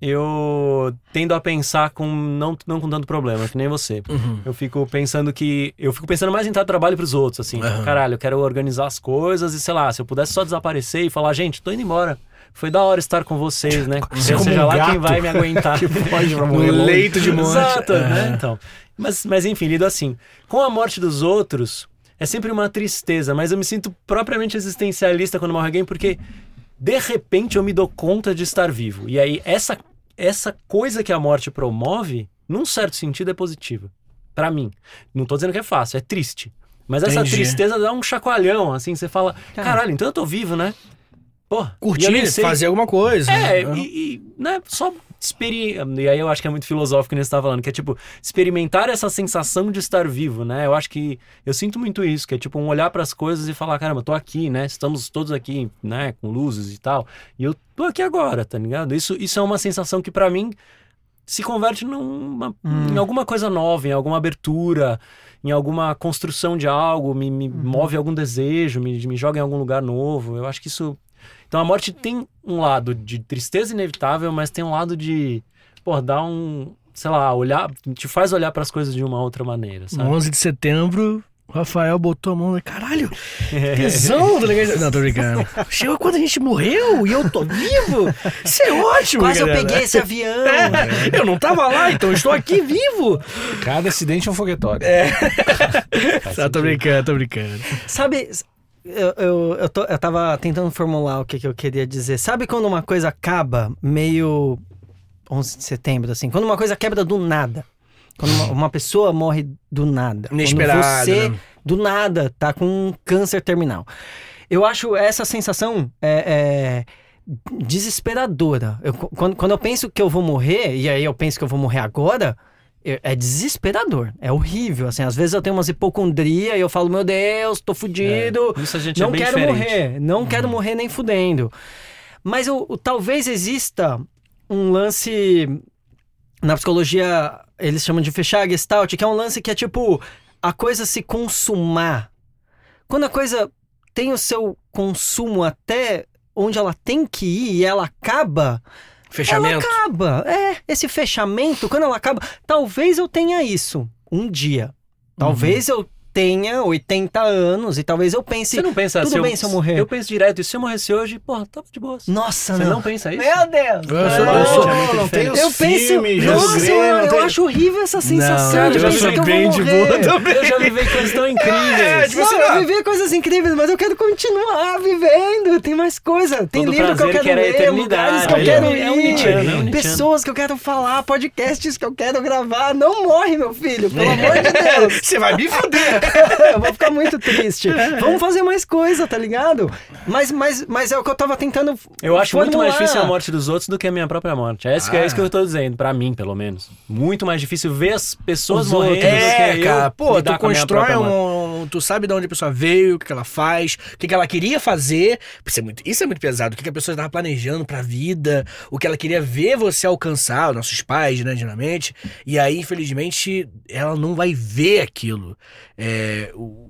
eu tendo a pensar com não, não com tanto problema, que nem você. Uhum. Eu fico pensando que. Eu fico pensando mais em dar trabalho pros outros, assim. Aham. Caralho, eu quero organizar as coisas e sei lá, se eu pudesse só desaparecer e falar, gente, tô indo embora. Foi da hora estar com vocês, né? Você Seja um lá quem gato vai me aguentar. <laughs> que pode pra No morrer longe. leito de morte. Exato, né? É. Então. Mas, mas enfim, lido assim. Com a morte dos outros, é sempre uma tristeza, mas eu me sinto propriamente existencialista quando morre alguém, porque de repente eu me dou conta de estar vivo. E aí, essa, essa coisa que a morte promove, num certo sentido, é positiva. Pra mim. Não tô dizendo que é fácil, é triste. Mas essa Entendi. tristeza dá um chacoalhão, assim, você fala, caralho, então eu tô vivo, né? Nem Curtir, fazer alguma coisa. é, né? e, e, né, só experi... E aí eu acho que é muito filosófico que você tá falando, que é tipo, experimentar essa sensação de estar vivo, né? Eu acho que eu sinto muito isso, que é tipo um olhar para as coisas e falar, caramba, tô aqui, né? Estamos todos aqui, né, com luzes e tal. E eu tô aqui agora, tá ligado? Isso, isso é uma sensação que pra mim se converte numa, em alguma coisa nova, em alguma abertura, em alguma construção de algo, me, me move algum desejo, me, me joga em algum lugar novo. Eu acho que isso. Então a morte tem um lado de tristeza inevitável, mas tem um lado de, pô, dar um, sei lá, olhar, te faz olhar para as coisas de uma outra maneira, No sabe? 11 de setembro, o Rafael botou a mão na. Caralho, <laughs> tesão, tá ligado? Não, tô brincando. Chegou quando a gente morreu e eu tô vivo? Isso é ótimo, Quase eu galera. peguei esse avião. É, eu não tava lá, então eu estou aqui vivo. Cada acidente é um foguetório. Tá, tô brincando, tô brincando. Sabe, eu, eu, eu, tô- eu tava tentando formular o que, que eu queria dizer. Sabe quando uma coisa acaba meio 11 de setembro, assim? Quando uma coisa quebra do nada. Quando uma, uma pessoa morre do nada. Inesperado, Quando você, né? do nada, tá com um câncer terminal. Eu acho essa sensação é, é, desesperadora. Eu- quando, quando eu penso que eu vou morrer, e aí eu penso que eu vou morrer agora, é é desesperador. É horrível. Assim, às vezes eu tenho umas hipocondria e eu falo, meu Deus, tô fudido. Isso a gente não é quero diferente. morrer. Não quero morrer nem fudendo. Mas o, o- talvez exista um lance. Na psicologia, eles chamam de fechar a gestalt, que é um lance que é tipo a coisa se consumar. Quando a coisa tem o seu consumo até onde ela tem que ir e ela acaba, Fechamento. ela acaba. É, esse fechamento, quando ela acaba, talvez eu tenha isso um dia. Talvez eu tenha 80 anos e talvez eu pense, Você não pensa tudo se bem se eu morrer. Eu penso direto, e se eu morresse hoje, porra, tava de boa. nossa, Você não. não pensa isso? Meu Deus! Eu sou- não. eu sou- não, não tem os Eu penso, nossa, os eu, eu acho horrível essa sensação Não, de eu já pensar que eu vou bem de boa morrer. Eu já vivi coisas tão incríveis. <laughs> É, tipo Não, assim, eu ah, vivi coisas incríveis, mas eu quero continuar vivendo. Tem mais coisa. Tem Todo livro que eu quero que ler, lugares que eu quero ir, É um Nietzscheano, é um Nietzscheano. pessoas que eu quero falar, podcasts que eu quero gravar. Não morre, meu filho, pelo amor de Deus. Você vai me fuder. <laughs> <laughs> eu vou ficar muito triste. Vamos fazer mais coisa, tá ligado? Mas, mas, mas é o que eu tava tentando. Eu acho muito mais formular. difícil a morte dos outros do que a minha própria morte. É isso, que, é isso que eu tô dizendo, pra mim, pelo menos. Muito mais difícil ver as pessoas morrendo É, cara, pô, tu constrói um. Tu sabe de onde a pessoa veio, o que ela faz, o que ela queria fazer. Isso é muito, isso é muito pesado. O que que a pessoa estava planejando pra vida, o que ela queria ver você alcançar, os nossos pais, né, geralmente. E aí, infelizmente, ela não vai ver aquilo. É, o-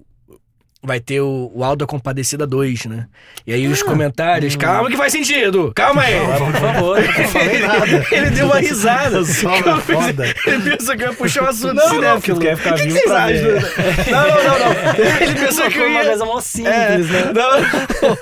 Vai ter o, o Aldo a Compadecida 2, né? E aí os comentários. Calma que faz sentido! Calma aí! Por favor. Não falei nada. <laughs> Ele deu uma risada. <laughs> Uma pensei- foda. Ele pensou que eu ia puxar um assunto Não, não, porque quer ficar O que que vivo vocês pra acham? ver. Não, não, não, não. Ele pensou que Foi eu uma ia... coisa mó simples, É, né? não,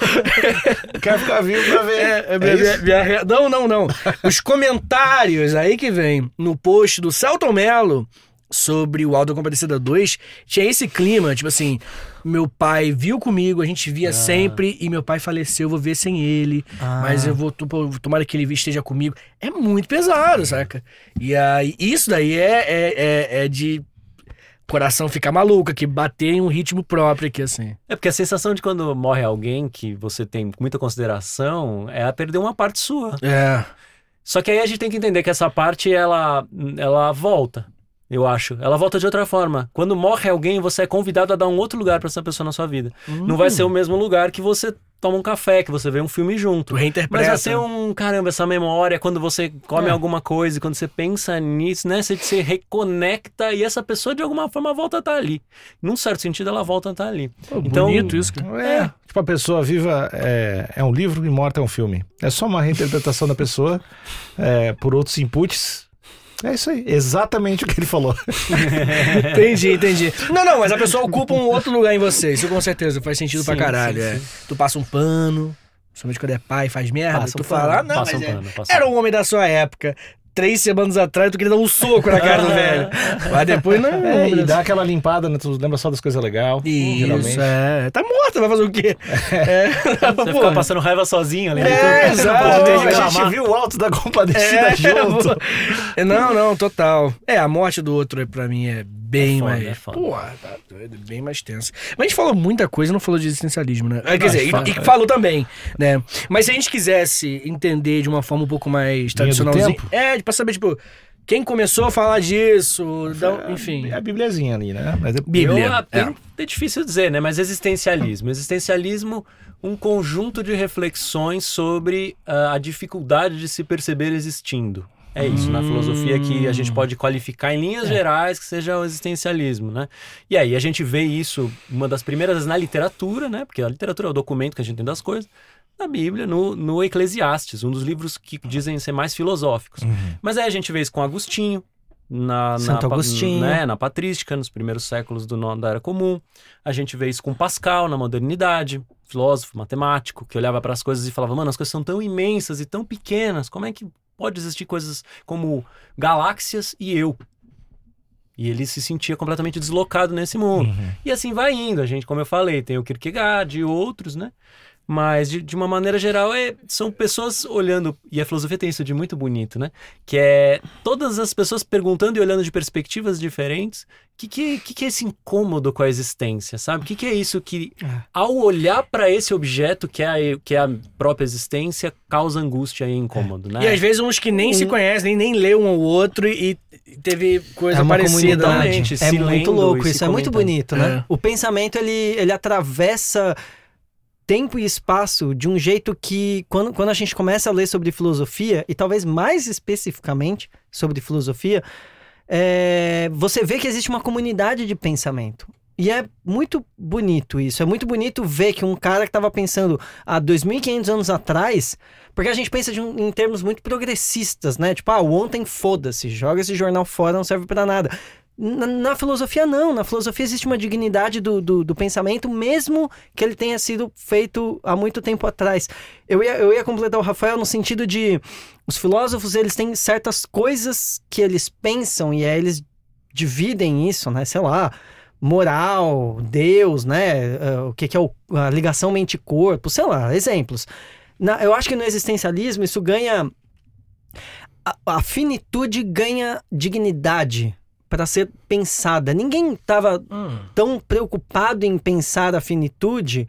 <laughs> Quer ficar vivo pra ver. é, é, minha- minha- minha re- não, não, não. Os comentários aí que vem no post do Celton Mello sobre o Aldo Compadecida 2 tinha esse clima, tipo assim, meu pai viu comigo, a gente via sempre e meu pai faleceu, eu vou ver sem ele, Ah. mas eu vou to- tomara que ele esteja comigo. É muito pesado, saca? E aí, isso daí é, é, é, é de coração ficar maluco, aqui bater em um ritmo próprio aqui, assim. É porque a sensação de quando morre alguém que você tem muita consideração é a perder uma parte sua. É. Só que aí a gente tem que entender que essa parte ela, ela volta. Eu acho. Ela volta de outra forma. Quando morre alguém, você é convidado a dar um outro lugar pra essa pessoa na sua vida. Não vai ser o mesmo lugar que você toma um café, que você vê um filme junto. Tu Mas reinterpreta. vai ser um, caramba, essa memória, quando você come É. alguma coisa, quando você pensa nisso, né? Você se reconecta e essa pessoa de alguma forma volta a estar ali. Num certo sentido, ela volta a estar ali. Pô, Então- bonito isso, cara. É, tipo, a pessoa viva é, é um livro e morta é um filme. É só uma reinterpretação da pessoa é, por outros inputs. É isso aí, exatamente o que ele falou. <laughs> Entendi, entendi. Não, não, mas a pessoa ocupa um outro lugar em você. Isso com certeza faz sentido pra Sim, caralho. sim, é. sim. Tu passa um pano, principalmente quando é pai, faz merda. Passa um tu fala, pano, ah, não, passa mas um é- pano, passa um era um homem da sua época. Três semanas atrás tu queria dar um soco na cara do <laughs> velho. Mas depois não. É, homem e dá aquela limpada, né? Tu lembra só das coisas legais. geralmente. Isso, é. Tá morta, vai fazer o quê? <laughs> É. Você fica passando raiva sozinho ali. É, Então, exato. pode ter a gente viu o alto da compadecida É, <laughs> junto. pô. Não, não, total. É, a morte do outro é, pra mim é bem É foda, mais. é foda. Porra, tá doido, bem mais tenso. Mas a gente falou muita coisa, não falou de existencialismo, né? Quer dizer, e, é. e falou também, né? Mas se a gente quisesse entender de uma forma um pouco mais tradicionalzinha. É, pra saber, tipo, quem começou a falar disso, dá- enfim. É a bibliazinha ali, né? Mas é- Bíblia. Eu, é. é. é difícil dizer, né? Mas existencialismo. Existencialismo, um conjunto de reflexões sobre ah, a dificuldade de se perceber existindo. É isso, na filosofia que a gente pode qualificar em linhas gerais que seja o existencialismo, né? E aí a gente vê isso, uma das primeiras na literatura, né? Porque a literatura é o documento que a gente tem das coisas. Na Bíblia, no, no Eclesiastes, um dos livros que dizem ser mais filosóficos. Mas aí a gente vê isso com Agostinho, na, Santo na, Agostinho. né, na patrística, nos primeiros séculos do, da Era Comum. A gente vê isso com Pascal na modernidade, filósofo, matemático, que olhava para as coisas e falava: mano, as coisas são tão imensas e tão pequenas, como é que pode existir coisas como galáxias e eu? E ele se sentia completamente deslocado nesse mundo. Uhum. E assim vai indo. A gente, como eu falei, tem o Kierkegaard e outros, né? Mas, de, de uma maneira geral, é, são pessoas olhando. E a filosofia tem isso de muito bonito, né? Que é todas as pessoas perguntando e olhando de perspectivas diferentes. O que, que, que, que é esse incômodo com a existência, sabe? O que, que é isso que, ao olhar para esse objeto, que é, a, que é a própria existência, causa angústia e incômodo, né? E às vezes uns que nem se conhecem, nem, nem lê um ao outro e teve coisa É uma parecida. comunidade. né? Totalmente, É muito louco isso, é muito bonito, né? É. O pensamento, ele, ele atravessa tempo e espaço de um jeito que, quando, quando a gente começa a ler sobre filosofia, e talvez mais especificamente sobre filosofia, é, você vê que existe uma comunidade de pensamento. E é muito bonito isso. É muito bonito ver que um cara que estava pensando há 2.500 anos atrás, porque a gente pensa um- em termos muito progressistas, né? Tipo, ah, ontem foda-se, joga esse jornal fora, não serve para nada. Na, na filosofia, não. Na filosofia existe uma dignidade do, do, do pensamento, mesmo que ele tenha sido feito há muito tempo atrás. Eu ia, eu ia completar o Rafael no sentido de os filósofos, eles têm certas coisas que eles pensam e aí eles dividem isso, né? Sei lá, moral, Deus, né? eh, o que, que é o- a ligação mente-corpo, sei lá, exemplos. Na- eu acho que no existencialismo isso ganha. A, a finitude ganha dignidade para ser pensada. Ninguém estava Hum. tão preocupado em pensar a finitude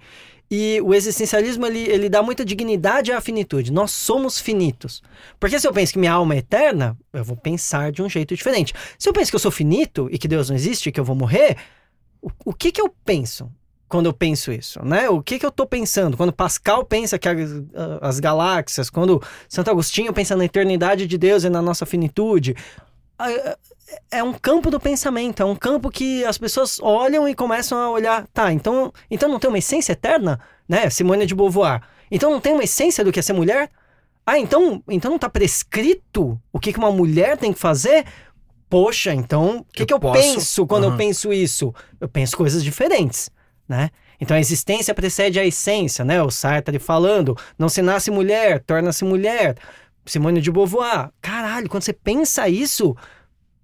e o existencialismo ele, ele dá muita dignidade à finitude. Nós somos finitos. Porque se eu penso que minha alma é eterna, eu vou pensar de um jeito diferente. Se eu penso que eu sou finito e que Deus não existe, que eu vou morrer, o, o que que eu penso? Quando eu penso isso, né? O que que eu tô pensando? Quando Pascal pensa que as, as galáxias, quando Santo Agostinho pensa na eternidade de Deus e na nossa finitude, é um campo do pensamento, é um campo que as pessoas olham e começam a olhar, tá, então, então não tem uma essência eterna, né? Simone de Beauvoir. Então não tem uma essência do que é ser mulher? Ah, então, então não tá prescrito o que que uma mulher tem que fazer? Poxa, então, o que Eu que eu posso- penso quando eu Aham. penso isso? Eu penso coisas diferentes, né? Então a existência precede a essência, né? O Sartre falando, não se nasce mulher, torna-se mulher. Simone de Beauvoir. Caralho, quando você pensa isso,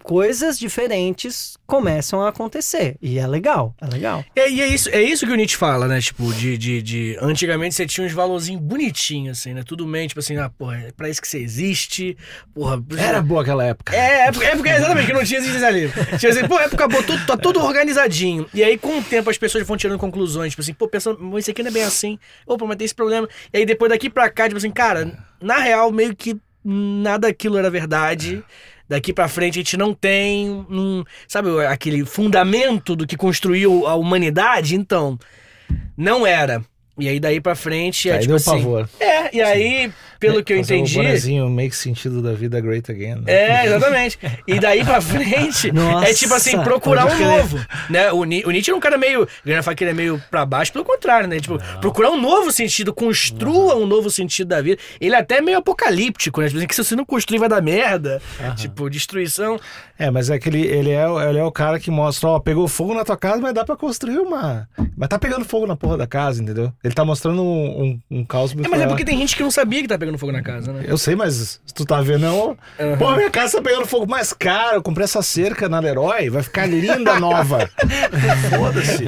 coisas diferentes começam a acontecer. E é legal, é legal. É, e é isso, é isso que o Nietzsche fala, né? Tipo, de, de, de- Antigamente você tinha uns valorzinhos bonitinhos, assim, né? Tudo bem, tipo assim, ah, porra, é pra isso que você existe. Porra, Era boa aquela época. É, época, época exatamente, que não tinha existencialismo. Tinha assim, pô, época boa, tudo, tá tudo organizadinho. E aí, com o tempo, as pessoas vão tirando conclusões, tipo assim, pô, pensando, mas isso aqui não é bem assim. Opa, mas tem esse problema. E aí, depois daqui pra cá, tipo assim, cara, na real, meio que nada daquilo era verdade. Daqui pra frente a gente não tem, um, sabe, aquele fundamento do que construiu a humanidade? Então, não era. E aí, daí pra frente, é Aí tipo deu assim. pavor. É, e aí, pelo que eu entendi. O bonezinho make sentido da vida great again. né? É, exatamente. E daí pra frente, <laughs> Nossa, é tipo assim, procurar um novo. Né? O, o Nietzsche é um cara meio. Ia falar que ele é meio pra baixo, pelo contrário, né? Tipo, procurar um novo sentido, construa um novo sentido da vida. Ele é até meio apocalíptico, né? Tipo assim, que se você não construir vai dar merda. Tipo, destruição. É, mas é que ele, ele, é, o- ele é o cara que mostra, ó, pegou fogo na tua casa, mas dá pra construir uma. Mas tá pegando fogo na porra da casa, entendeu? Ele tá mostrando um, um, um caos muito É, mas é porque tem gente que não sabia que tá pegando fogo na casa, né? Eu sei, mas se tu tá vendo, não. Pô, minha casa tá pegando fogo mais caro. Eu comprei essa cerca na Leroy, vai ficar linda nova. <laughs> Foda-se.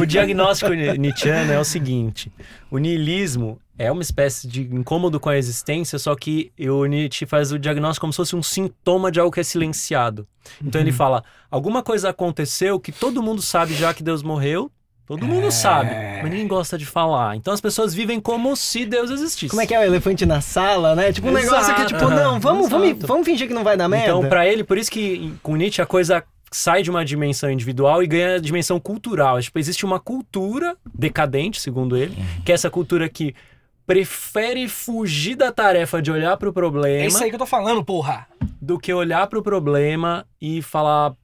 O diagnóstico ni- nietzscheano é o seguinte: o niilismo é uma espécie de incômodo com a existência, só que o Nietzsche faz o diagnóstico como se fosse um sintoma de algo que é silenciado. Então ele fala: alguma coisa aconteceu que todo mundo sabe já que Deus morreu. Todo mundo sabe, mas ninguém gosta de falar. Então as pessoas vivem como se Deus existisse. Como é que é o elefante na sala, né? Tipo um Exato. negócio que, tipo, não, vamos, vamos, Exato. vamos fingir que não vai dar merda. Então, pra ele, por isso que com Nietzsche a coisa sai de uma dimensão individual e ganha a dimensão cultural. Tipo, existe uma cultura decadente, segundo ele, que é essa cultura que prefere fugir da tarefa de olhar pro É problema isso aí que eu tô falando, porra. do que olhar pro problema e falar,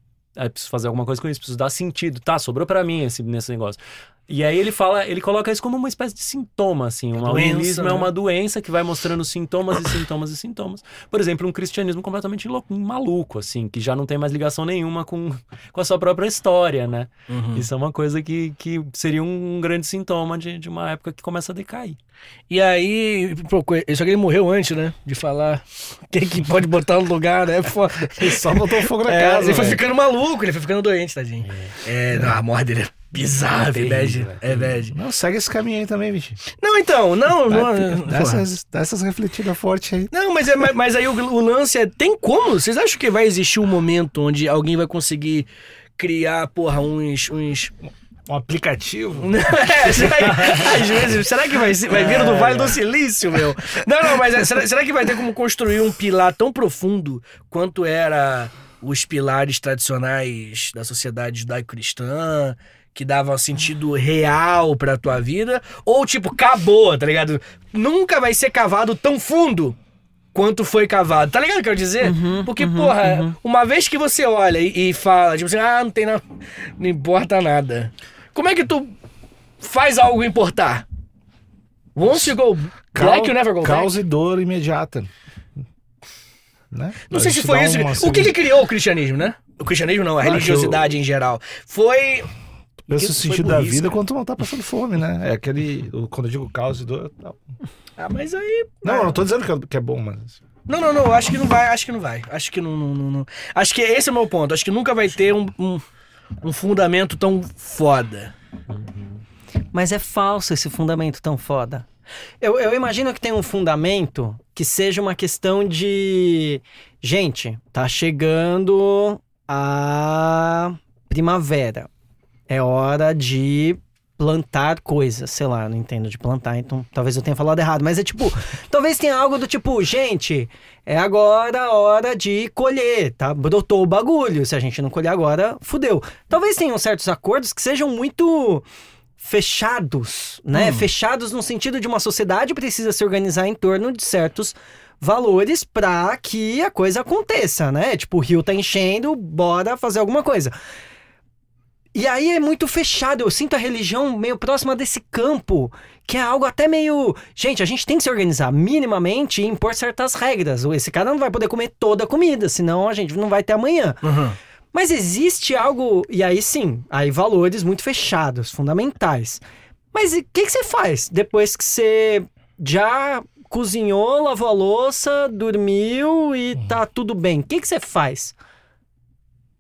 preciso fazer alguma coisa com isso, preciso dar sentido, tá? Sobrou pra mim esse, nesse negócio. E aí ele fala, ele coloca isso como uma espécie de sintoma, assim. Uma, o Doença, niilismo né? é uma doença que vai mostrando sintomas e sintomas e sintomas. Por exemplo, um cristianismo completamente louco, maluco, assim, que já não tem mais ligação nenhuma com, <laughs> com a sua própria história, né? Isso é uma coisa que, que seria um grande sintoma de, de uma época que começa a decair. E aí, só que ele morreu antes, né? De falar <laughs> quem que pode botar no lugar, né? Foda. Ele só botou fogo na É, casa. ele foi velho. ficando maluco, ele foi ficando doente, tadinho. É, não, a morte dele é bizarra, terrível, bad. é É bad. Não, segue esse caminho aí também, bicho. Não, então, não, não. Dá essas, dá essas refletidas fortes aí. Não, mas, é, mas, aí o, o lance é: tem como? Vocês acham que vai existir um momento onde alguém vai conseguir criar, porra, uns. uns... Um aplicativo. <laughs> É, será, que- às vezes, será que vai, vai vir do Vale do Silício, meu? Não, não, mas é, será, será que vai ter como construir um pilar tão profundo quanto era os pilares tradicionais da sociedade judaico-cristã? Que davam sentido real pra tua vida? Ou, tipo, acabou, tá ligado? Nunca vai ser cavado tão fundo quanto foi cavado. Tá ligado o que eu quero dizer? Porque, porra, uma vez que você olha e, e fala, tipo assim, ah, não tem nada. Não importa nada. Como é que tu faz algo importar? Once you go black, you never go back. Causa e dor imediata. Né? Não sei A se foi isso. uma O que, que criou o cristianismo, né? O cristianismo não, a Ah, religiosidade em geral. Foi. Pensa o sentido da burrice, vida cara. quando tu não tá passando fome, né? É aquele. Quando eu digo causa e dor. Não, Ah, mas aí. não, eu não tô dizendo que é, que é bom, mas. Não, não, não. Acho que não vai. Acho que não vai. Acho que não. não, não, não. Acho que esse é o meu ponto. Acho que nunca vai ter um, um, um fundamento tão foda. Mas é falso esse fundamento tão foda. Eu, eu imagino que tem um fundamento que seja uma questão de. Gente, tá chegando a primavera. É hora de plantar coisas, sei lá, não entendo de plantar, então talvez eu tenha falado errado, mas é tipo, <laughs> talvez tenha algo do tipo, gente, é agora a hora de colher, tá? Brotou o bagulho, se a gente não colher agora, fudeu. Talvez tenham certos acordos que sejam muito fechados, né? Fechados no sentido de uma sociedade precisa se organizar em torno de certos valores para que a coisa aconteça, né? Tipo, o rio tá enchendo, bora fazer alguma coisa. E aí é muito fechado, eu sinto a religião meio próxima desse campo, que é algo até meio. Gente, a gente tem que se organizar minimamente e impor certas regras. Esse cara não vai poder comer toda a comida, senão a gente não vai ter amanhã. Mas existe algo, e aí sim, aí valores muito fechados, fundamentais. Mas o que, que você faz depois que você já cozinhou, lavou a louça, dormiu e tá tudo bem? O que, que você faz?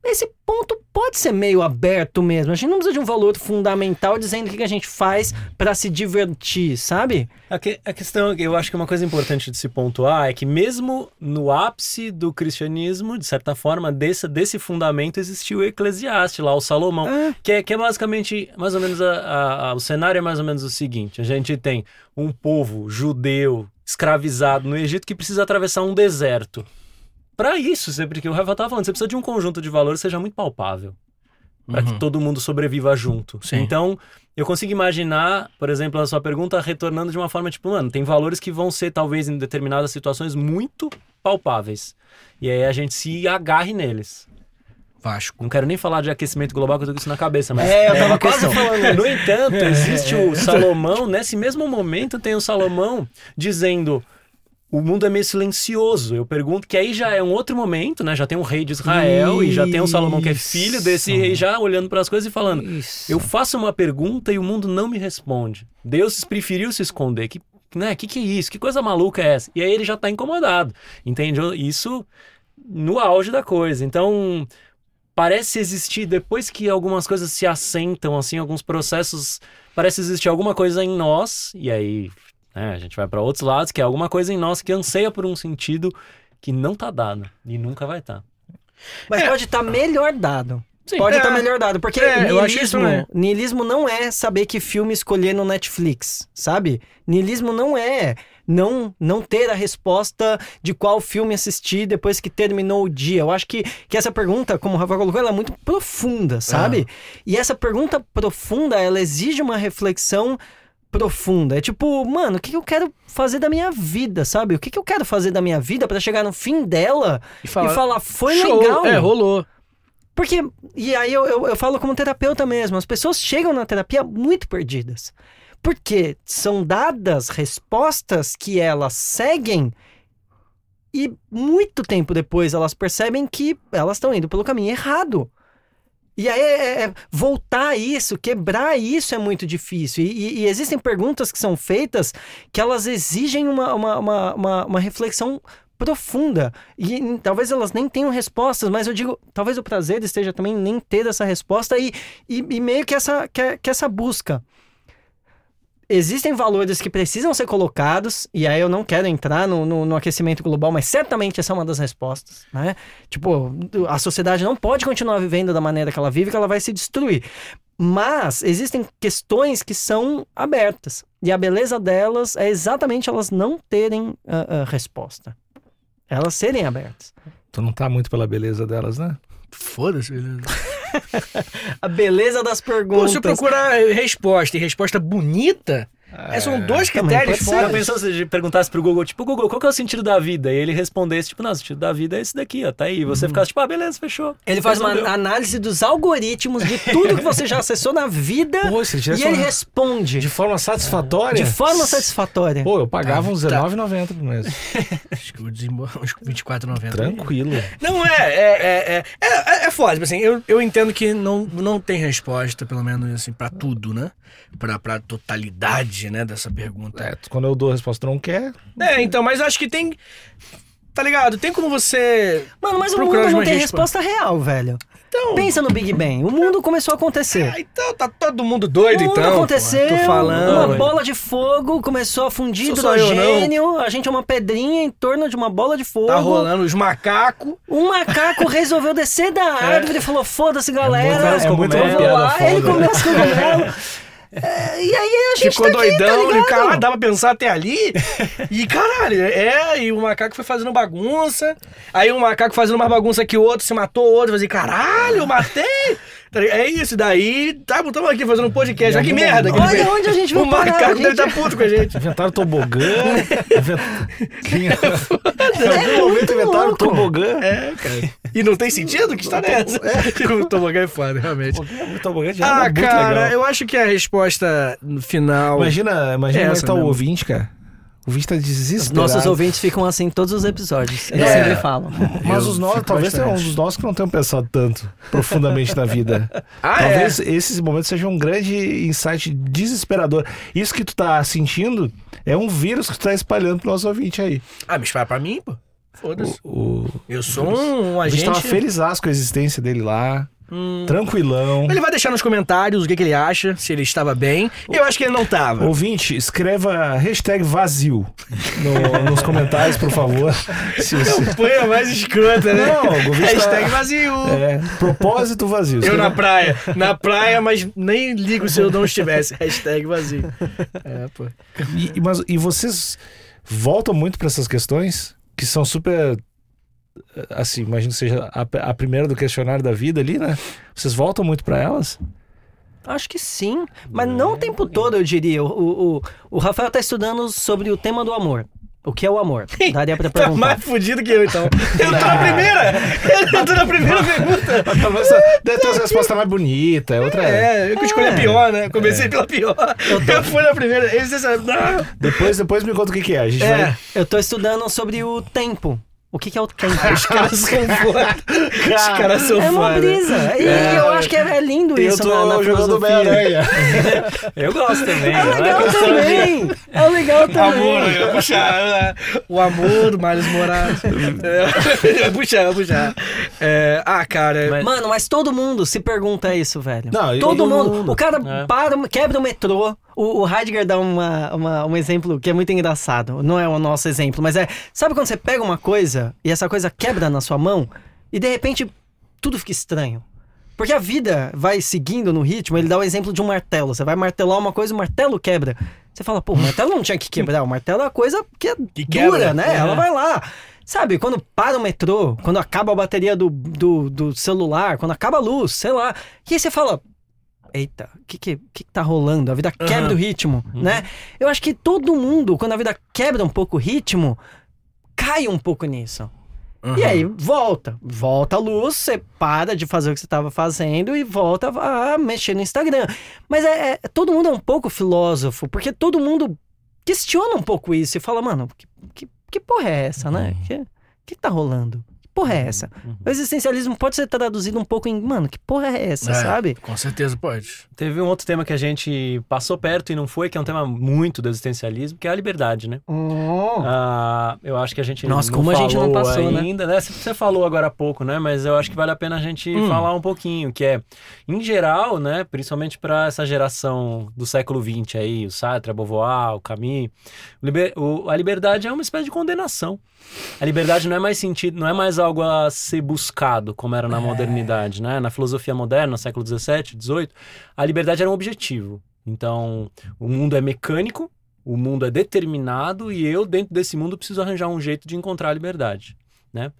Esse ponto pode ser meio aberto mesmo. A gente não precisa de um valor fundamental dizendo o que a gente faz pra se divertir, sabe? A, que- a questão, eu acho que uma coisa importante de se pontuar é que mesmo no ápice do cristianismo, de certa forma, desse, desse fundamento existiu o Eclesiastes lá, o Salomão, Ah. que, é, que é basicamente, mais ou menos, a- a- a- o cenário é mais ou menos o seguinte, a gente tem um povo judeu escravizado no Egito que precisa atravessar um deserto. Para isso, você- porque o Rafa estava falando, você precisa de um conjunto de valores que seja muito palpável. Para que todo mundo sobreviva junto. Sim. Então, eu consigo imaginar, por exemplo, a sua pergunta retornando de uma forma tipo, mano, tem valores que vão ser, talvez, em determinadas situações, muito palpáveis. E aí a gente se agarre neles. Vasco. Não quero nem falar de aquecimento global, que eu tô com isso na cabeça, mas. É, eu é tava uma quase questão. falando No entanto, existe o <laughs> Salomão, nesse mesmo momento tem o Salomão dizendo. O mundo é meio silencioso. Eu pergunto que aí já é um outro momento, né? Já tem um rei de Israel e já tem o Salomão que é filho desse Isso. rei já olhando para as coisas e falando: Isso. eu faço uma pergunta e o mundo não me responde. Deus preferiu se esconder. Que, né? Que que é isso? Que coisa maluca é essa? E aí ele já tá incomodado. Entende? Isso no auge da coisa. Então, parece existir depois que algumas coisas se assentam assim, alguns processos, parece existir alguma coisa em nós e aí, né, a gente vai para outros lados, que é alguma coisa em nós que anseia por um sentido que não tá dado e nunca vai estar. Mas pode estar melhor dado. Sim. pode É. estar melhor dado. Porque É, niilismo, niilismo não é saber que filme escolher no Netflix, sabe? Niilismo não é não, não ter a resposta de qual filme assistir depois que terminou o dia. Eu acho que, que essa pergunta, como o Rafa colocou, ela é muito profunda, sabe? E essa pergunta profunda, ela exige uma reflexão profunda. É tipo, mano, o que, que eu quero fazer da minha vida, sabe? O que, que eu quero fazer da minha vida pra chegar no fim dela E e fala, falar, foi show, legal. É, rolou. Porque, e aí eu, eu, eu falo como terapeuta mesmo, as pessoas chegam na terapia muito perdidas. Porque são dadas respostas que elas seguem e muito tempo depois elas percebem que elas estão indo pelo caminho errado. E aí é- é- voltar a isso, quebrar isso é muito difícil. E, e- e existem perguntas que são feitas que elas exigem uma, uma, uma, uma, uma reflexão profunda. E hum, talvez elas nem tenham respostas, mas eu digo, talvez o prazer esteja também em nem ter essa resposta e, e, e meio que essa, que, que essa busca. Existem valores que precisam ser colocados, e aí eu não quero entrar no, no, no aquecimento global, mas certamente essa é uma das respostas, né? Tipo, a sociedade não pode continuar vivendo da maneira que ela vive, que ela vai se destruir. Mas existem questões que são abertas, e a beleza delas é exatamente elas não terem ah, ah, resposta. Elas serem abertas. Tu não tá muito pela beleza delas, né? Foda-se, beleza. <laughs> A beleza das Pô, perguntas. se eu procurar resposta e resposta bonita, é, são dois também critérios ser. Já pensou se perguntasse pro Google, tipo, Google, qual que é o sentido da vida? E ele respondesse, tipo, não, o sentido da vida é esse daqui, ó, tá aí. E você ficasse, tipo, ah, beleza, fechou. Ele faz uma análise dos algoritmos de tudo que você já acessou na vida Pô, e ele uma- responde De forma satisfatória. de forma satisfatória. Pô, eu pagava uns Tá. R$19,90 por mês. <laughs> Acho que uns 24,90. Tranquilo. Não, é, é, é, é, é, é foda, tipo assim, eu, eu entendo que não, não tem resposta, pelo menos assim, pra tudo, né? Pra, pra totalidade, né, dessa pergunta. É, quando eu dou a resposta, tu não quer. É, então, mas acho que tem. Tá ligado? Tem como você. Mano, mas o mundo não tem gente, resposta real, velho. Então. Pensa no Big Bang. O mundo começou a acontecer. Ah, então tá todo mundo doido, o mundo então. aconteceu. Tô falando. uma bola de fogo começou a fundir hidrogênio, a gente é uma pedrinha em torno de uma bola de fogo. Tá rolando os macacos. Um macaco resolveu descer da árvore e falou: foda-se, galera. muito- é muito eu uma vou piada lá. foda. Ele começa com cogumelo. <laughs> É, e aí a gente Ficou tá aqui, doidão, tá e o ligado? cara dava pra pensar até ali. E caralho, é, e o macaco foi fazendo bagunça. Aí o macaco fazendo mais bagunça que o outro, se matou o outro, fazia, caralho, eu matei. Tá? É isso, daí, tá, estamos aqui fazendo um podcast. Olha que merda que Olha onde a gente O vai parar, macaco gente. deve estar puto com a gente. Inventaram tobogã. <laughs> invent- É Em algum momento inventaram louco. tobogã. É, cara. E não tem sentido? Que história é essa? O tobogã é foda, realmente. Tobogã já Ah, era muito cara, legal. eu acho que a resposta no final. Imagina, imagina É como é essa que tá o ouvinte, cara. O ouvinte tá Os desesperado. nossos ouvintes ficam assim em todos os episódios. Eles É. sempre falam. <laughs> Mas os nossos, talvez bastante. uns dos nossos que não tenham pensado tanto profundamente na vida. <laughs> Ah, talvez esses momentos sejam um grande insight desesperador. Isso que tu tá sentindo é um vírus que tu tá espalhando pro nosso ouvinte aí. Ah, me espalha pra mim, pô. Foda-se. O, o, Eu sou um a gente agente. tava feliz com a existência dele lá, Hum. tranquilão. Ele vai deixar nos comentários o que, que ele acha, se ele estava bem. Eu acho que ele não tava. Ouvinte, escreva hashtag vazio no- nos comentários, por favor. Se você- Põe a mais escrota, né? Não, ouvinte Hashtag tá- vazio. É, propósito vazio. Eu na praia. Na praia, mas nem ligo se eu não estivesse. Hashtag vazio. É, pô. E, mas, e vocês voltam muito pra essas questões que são super. Assim, imagino que seja a, a primeira do questionário da vida ali, né? Vocês voltam muito pra elas? Acho que sim, mas não o tempo todo, eu diria. O, o, o- Rafael tá estudando sobre o tema do amor. O que é o amor? Daria pra <laughs> Tá perguntar. mais fudido que eu, então. <laughs> Eu tô na primeira! Eu tô na primeira pergunta! <laughs> Deve ter uma resposta mais bonita, é outra. É, eu que escolhi a É. pior, né? Comecei pela pior. Eu, fui na primeira. Esse. Depois, depois me conta o que, que é. A gente É. vai. Eu tô estudando sobre o tempo. O que, que é o tempo? Os caras <laughs> são foda. Os caras são É uma brisa. E É. eu acho que é, é lindo Eu isso tô na, na jogando filosofia. Bem-Aranha. <laughs> Eu gosto também. É né? legal também. É legal também. Amor, eu puxar. né? O amor do Miles Moraes. É, <laughs> vai puxar, vai puxar. É, ah, cara. Mas- Mano, mas todo mundo se pergunta isso, velho. Não, todo todo mundo. mundo. O cara É. para, quebra o metrô. O, o Heidegger dá uma, uma- um exemplo que é muito engraçado. Não é o nosso exemplo, mas é. Sabe quando você pega uma coisa e essa coisa quebra na sua mão e de repente tudo fica estranho? Porque a vida vai seguindo no ritmo, ele dá o exemplo de um martelo. Você vai martelar uma coisa, o martelo quebra. Você fala, pô, o martelo não tinha que quebrar. O martelo é a coisa que é Que dura, quebra. né? É. Ela vai lá. Sabe, quando para o metrô, quando acaba a bateria do, do, do celular, quando acaba a luz, sei lá. E aí você fala, eita, o que, que, que que tá rolando? A vida quebra Aham. o ritmo, né? Eu acho que todo mundo, quando a vida quebra um pouco o ritmo, cai um pouco nisso. E aí volta, volta a luz, você para de fazer o que você estava fazendo e volta a mexer no Instagram. Mas é, é- todo mundo é um pouco filósofo, porque todo mundo questiona um pouco isso e fala, mano, que, que, que porra é essa, né? Que, que tá rolando? Porra é essa? O existencialismo pode ser traduzido um pouco em, mano, que porra é essa, É, sabe? Com certeza pode. Teve um outro tema que a gente passou perto e não foi, que é um tema muito do existencialismo, que é a liberdade, né? Ah, eu acho que a gente Nossa, não como a gente não falou passou, né? ainda, né? Você- Você falou agora há pouco, né? Mas eu acho que vale a pena a gente Hum. falar um pouquinho, que é, em geral, né? Principalmente para essa geração do século XX aí, o Sartre, a Beauvoir, o Camus, o liber- o- a liberdade é uma espécie de condenação. A liberdade não é mais sentido, não é mais algo a ser buscado, como era na modernidade, né? Na filosofia moderna, no século XVII, XVIII, a liberdade era um objetivo. Então, o mundo é mecânico, o mundo é determinado e eu, dentro desse mundo, preciso arranjar um jeito de encontrar a liberdade. Né?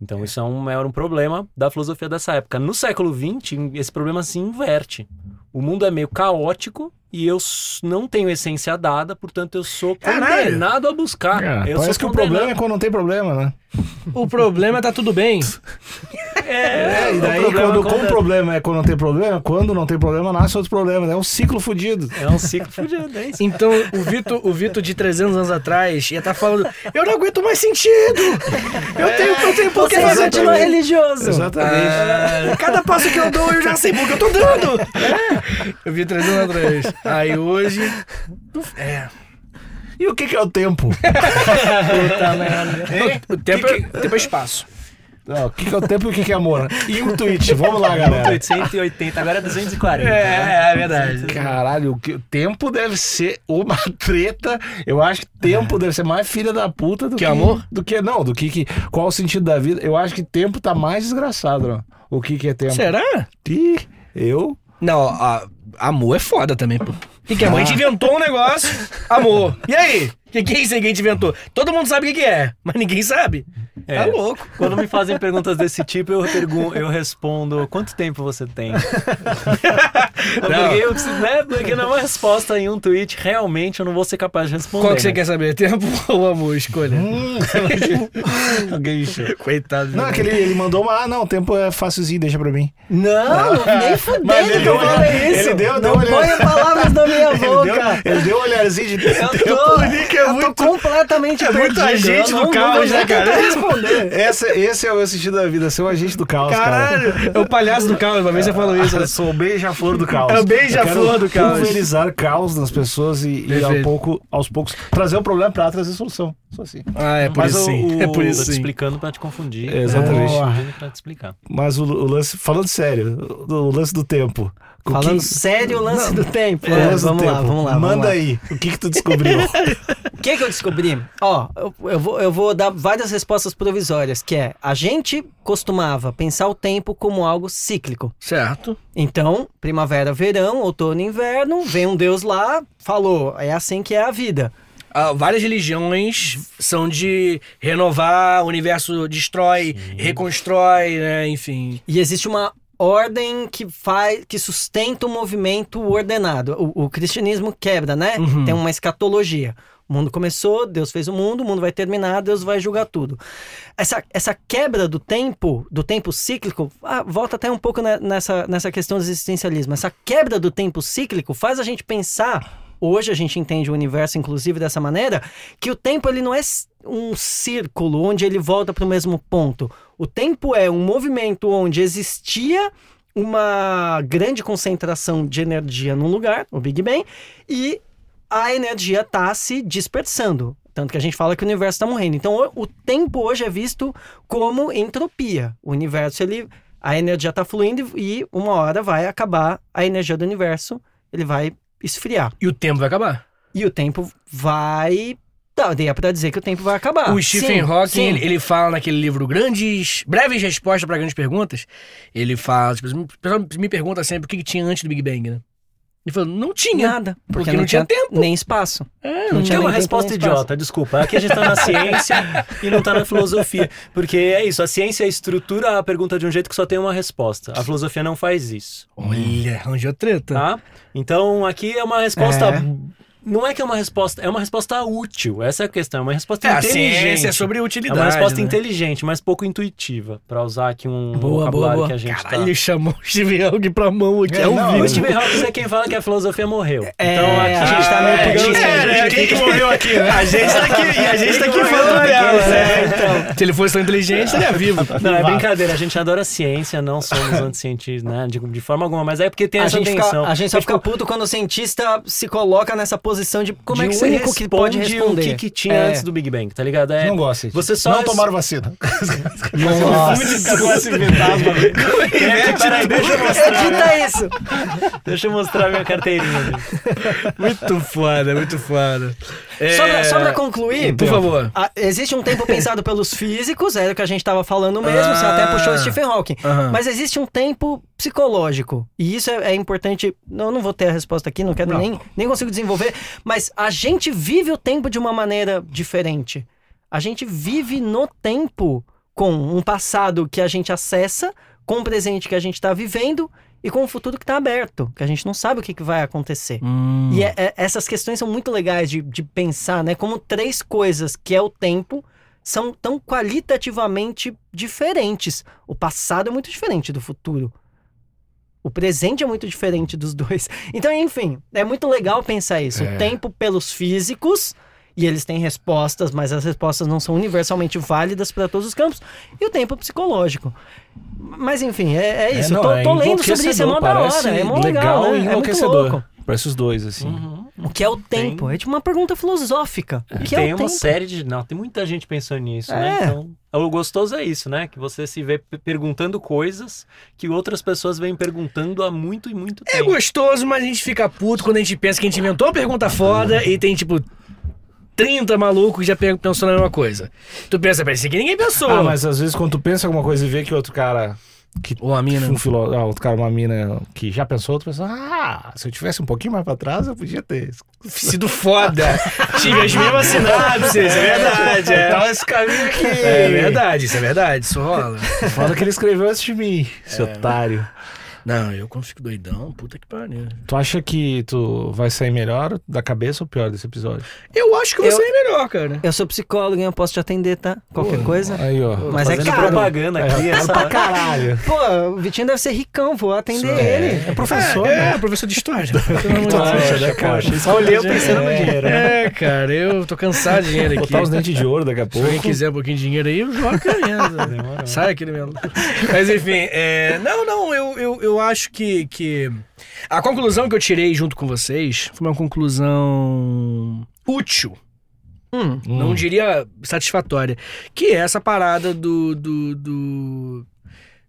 Então, isso é um, era um problema da filosofia dessa época. No século XX, esse problema se inverte. O mundo é meio caótico e eu não tenho essência dada, portanto, eu sou condenado a buscar. Ah, eu parece sou que o problema é quando não tem problema, né? O problema é tá tudo bem. <laughs> É, e o daí, problema quando, como o problema é quando não tem problema, quando não tem problema, nasce outro problema. né? É um ciclo fudido. É um ciclo fudido, é isso. Então, o Vitor, o Vitor de 300 anos atrás ia estar falando: Eu não aguento mais sentido! Eu tenho, eu tenho por que Você fazer continua religioso. Exatamente. Ah, cada passo que eu dou, eu já sei porque eu tô dando. É. <laughs> Eu vi 300 anos atrás. Aí hoje. É. E o que, que é o tempo? Puta <laughs> merda. O tempo, é, o tempo é espaço. Não, o que, que é o tempo e o que, que é amor? E um tweet, vamos lá, <laughs> galera. 880, agora é 240. É, é verdade. Caralho, o, que, o tempo deve ser uma treta. Eu acho que tempo deve ser mais filha da puta do Que que, amor? Do que não, do que, que qual o sentido da vida? Eu acho que tempo tá mais desgraçado, ó. O que que é tempo? Será? Ih, eu Não, a- amor é foda também, pô. O que, que é? amor? A gente inventou um negócio, amor. E aí? O que, que é isso aí que a gente inventou? Todo mundo sabe o que, que é, mas ninguém sabe. É. Tá louco. Quando me fazem perguntas desse tipo, eu, pergun eu respondo: quanto tempo você tem? Porque, <laughs> eu, né, porque não é uma resposta em um tweet, realmente eu não vou ser capaz de responder. Qual que você né? quer saber? Tempo <laughs> ou amor? Escolha. Hum. <laughs> Coitado. Não, é que ele, mandou uma. Ah, não, o tempo é facilzinho, deixa pra mim. Não, nem fudendo Mas ele que eu deu- falei isso. ele deu- não deu olhar- ponha palavras da minha <laughs> Ele boca. deu, ele deu um olharzinho de. <laughs> Eu tô, Nick é eu muito- tô completamente é muito perdido. agente Eu do não- caos, né, cara? responder. Esse, esse é o meu sentido da vida, ser um agente do caos, Caralho, é o palhaço do caos, uma vez você falou isso. cara. né? Eu sou o beija-flor do caos. É o beija-flor do caos. Pulverizar caos nas pessoas e, e ao pouco, aos poucos trazer o problema pra trazer solução. Só assim. Ah, é por Mas isso o, sim. o, É por isso tô te sim. explicando pra te confundir. É, exatamente. Pra te explicar. Mas o, o lance, falando sério, o, o lance do tempo. Falando que- sério o lance do tempo. o É, lance do vamos lá, tempo. vamos lá. Manda vamos lá. aí. O que que tu descobriu? <laughs> O que, que eu descobri? Ó, eu, eu vou, eu vou dar várias respostas provisórias, que é, a gente costumava pensar o tempo como algo cíclico. Certo. Então, primavera, verão, outono, inverno, vem um deus lá, falou, é assim que é a vida. Ah, várias religiões são de renovar, o universo destrói, reconstrói, né? Enfim. E existe uma ordem que faz, que sustenta o movimento ordenado. O, o cristianismo quebra, né? Uhum. Tem uma escatologia. O mundo começou, Deus fez o mundo, o mundo vai terminar, Deus vai julgar tudo. Essa, essa quebra do tempo, do tempo cíclico, ah, volta até um pouco ne- nessa, nessa questão do existencialismo. Essa quebra do tempo cíclico faz a gente pensar, hoje a gente entende o universo inclusive dessa maneira, que o tempo ele não é um círculo onde ele volta para o mesmo ponto. O tempo é um movimento onde existia uma grande concentração de energia num lugar, o Big Bang, e a energia está se dispersando. Tanto que a gente fala que o universo está morrendo. Então, o, tempo hoje é visto como entropia. O universo, ele, a energia está fluindo e uma hora vai acabar a energia do universo, ele vai esfriar. E o tempo vai acabar. E o tempo vai. Não, daí é pra dizer que o tempo vai acabar. o Stephen Sim, Hawking, sim. ele, ele fala naquele livro Grandes. Breves Respostas para Grandes Perguntas. Ele fala. Tipo, o pessoal me pergunta sempre o que, que tinha antes do Big Bang, né? Ele falou, não tinha. Nada. Porque, Porque não tinha tempo. Nem espaço. É, Não não tinha É uma resposta idiota, desculpa. Aqui a gente tá na ciência e não tá na filosofia. Porque é isso, a ciência estrutura a pergunta de um jeito que só tem uma resposta. A filosofia não faz isso, Olha, arranjou treta. tá? Então aqui é uma resposta. É. Não é que é uma resposta, é uma resposta útil. Essa é a questão, é uma resposta É, inteligente. é sobre É utilidade. uma resposta né? inteligente, mas pouco intuitiva, pra usar aqui um Boa, vocabulário boa, boa. que a gente Caralho, tá. chamou o Stephen Hawking pra mão aqui. É, É, um não, vídeo. O Stephen Hawking é quem fala que a filosofia morreu. É, então aqui a gente tá meio é, pegando É, gente né? tem Quem que morreu aqui, né? A gente tá aqui, e a gente tá aqui falando dela, né? Então, se ele fosse tão inteligente, estaria vivo. Não, é brincadeira. A gente adora ciência, não somos anticientistas, né? De, de forma alguma. Mas é porque tem A essa gente, tensão. a gente só fica puto quando o cientista se coloca nessa posição de Como de é que você único responde que pode responder. o que, que tinha É. antes do Big Bang, tá ligado? É, Não gosto. Você só não res- tomaram vacina. <laughs> Nossa. <laughs> É, peraí, deixa eu mostrar. Edita isso! Deixa eu mostrar minha carteirinha. Muito foda, muito foda. É, Só, pra, só pra concluir, Por favor. a- existe um tempo pensado pelos físicos, era o que a gente tava falando mesmo, você até Ah. puxou o Stephen Hawking. Aham. Mas existe um tempo psicológico. E isso é, é importante. Não, não vou ter a resposta aqui, não quero Não. nem, nem consigo desenvolver. Mas a gente vive o tempo de uma maneira diferente. A gente vive no tempo com um passado que a gente acessa, com o presente que a gente está vivendo e com o futuro que está aberto, que a gente não sabe o que, que vai acontecer. Hum. E é- é- essas questões são muito legais de, de pensar, né? Como três coisas, que é o tempo, são tão qualitativamente diferentes. O passado é muito diferente do futuro. O presente é muito diferente dos dois. <laughs> Então, enfim, é muito legal pensar isso. É. O tempo pelos físicos, e eles têm respostas, mas as respostas não são universalmente válidas para todos os campos, e o tempo psicológico. Mas enfim, é, é isso. não, tô, é tô lendo sobre isso, é mó da enlouquecedor, hora, é mó legal, legal né? e É muito enlouquecedor. louco. Parece os dois, assim. Uhum. O que é o tempo? É tipo uma pergunta filosófica. O que é tem o uma tempo? série de. Não, tem muita gente pensando nisso, né? É. Então, o gostoso é isso, né? Que você se vê pe- perguntando coisas que outras pessoas vêm perguntando há muito e muito É tempo. gostoso, mas a gente fica puto quando a gente pensa que a gente inventou uma pergunta foda e tem, tipo, 30 malucos que já pe- pensou na mesma coisa. Tu pensa, parece que ninguém pensou. Ah, mas às vezes quando tu pensa alguma coisa e vê que outro cara. Que, Ou a mina. Um filó... ah, outro cara, uma mina que já pensou, tu pensa, ah, se eu tivesse um pouquinho mais pra trás, eu podia ter. Sido foda. <laughs> Tive as mesmas sinapses, é verdade. É. Então esse caminho aqui. É verdade, isso é verdade, isso rola. Foda que ele escreveu antes de mim, esse otário. Não, eu quando fico doidão, puta que pariu. Tu acha que tu vai sair melhor da cabeça ou pior desse episódio? Eu acho que você Eu- é melhor, cara. Eu sou psicólogo e eu posso te atender, tá? Qualquer coisa. Aí, ó. Mas é caro. propaganda aqui. É, essa- pra caralho. <laughs> Pô, o Vitinho deve ser ricão, vou atender É, ele. é professor, é, né? é, professor de história. <laughs> Deus. acha, né, cara? Escolheu pensando no dinheiro. né? É, cara, eu tô cansado de dinheiro aqui. Botar os dentes de ouro daqui a Se pouco. alguém quiser um pouquinho de dinheiro aí, eu jogo querendo. <laughs> Demorou. Sai aqui do meu. Mas enfim, é, não, não, eu, eu, eu acho que, que. A conclusão que eu tirei junto com vocês foi uma conclusão útil. Hum. Hum. Não diria satisfatória. Que é essa parada do, do, do.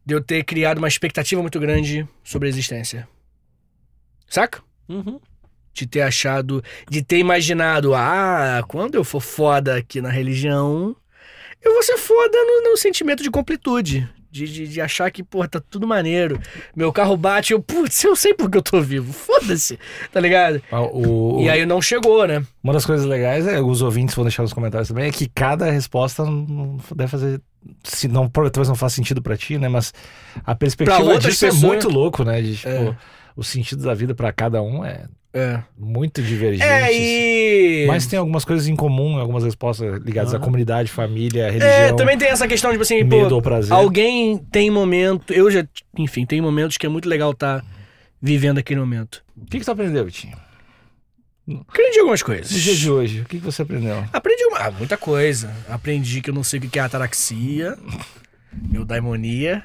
de eu ter criado uma expectativa muito grande sobre a existência. Saca? Uhum. de ter achado, de ter imaginado, ah, quando eu for foda aqui na religião, eu vou ser foda no, no sentimento de completude. De, de, de achar que, pô, tá tudo maneiro. Meu carro bate, eu, putz, eu sei porque eu tô vivo. Foda-se, tá ligado? Ah, O, E aí não chegou, né? Uma das coisas legais, é, os ouvintes vão deixar nos comentários também, é que cada resposta não deve fazer. Se não, talvez não faça sentido pra ti, né? Mas a perspectiva disso é pessoas- muito louco, né? De, tipo, É. o sentido da vida pra cada um é É. muito divergente. É, e. Mas tem algumas coisas em comum, algumas respostas ligadas à Ah. comunidade, família, religião, É, também tem essa questão, tipo assim, medo pô, ou prazer. alguém tem momento. Eu já, enfim, tem momentos que é muito legal estar vivendo aquele momento. O que, que tu aprendeu, Vitinho? Aprendi algumas coisas. No dia de hoje, o que, que você aprendeu? Aprendi uma- ah, muita coisa. Aprendi que eu não sei o que é ataraxia, eudaimonia,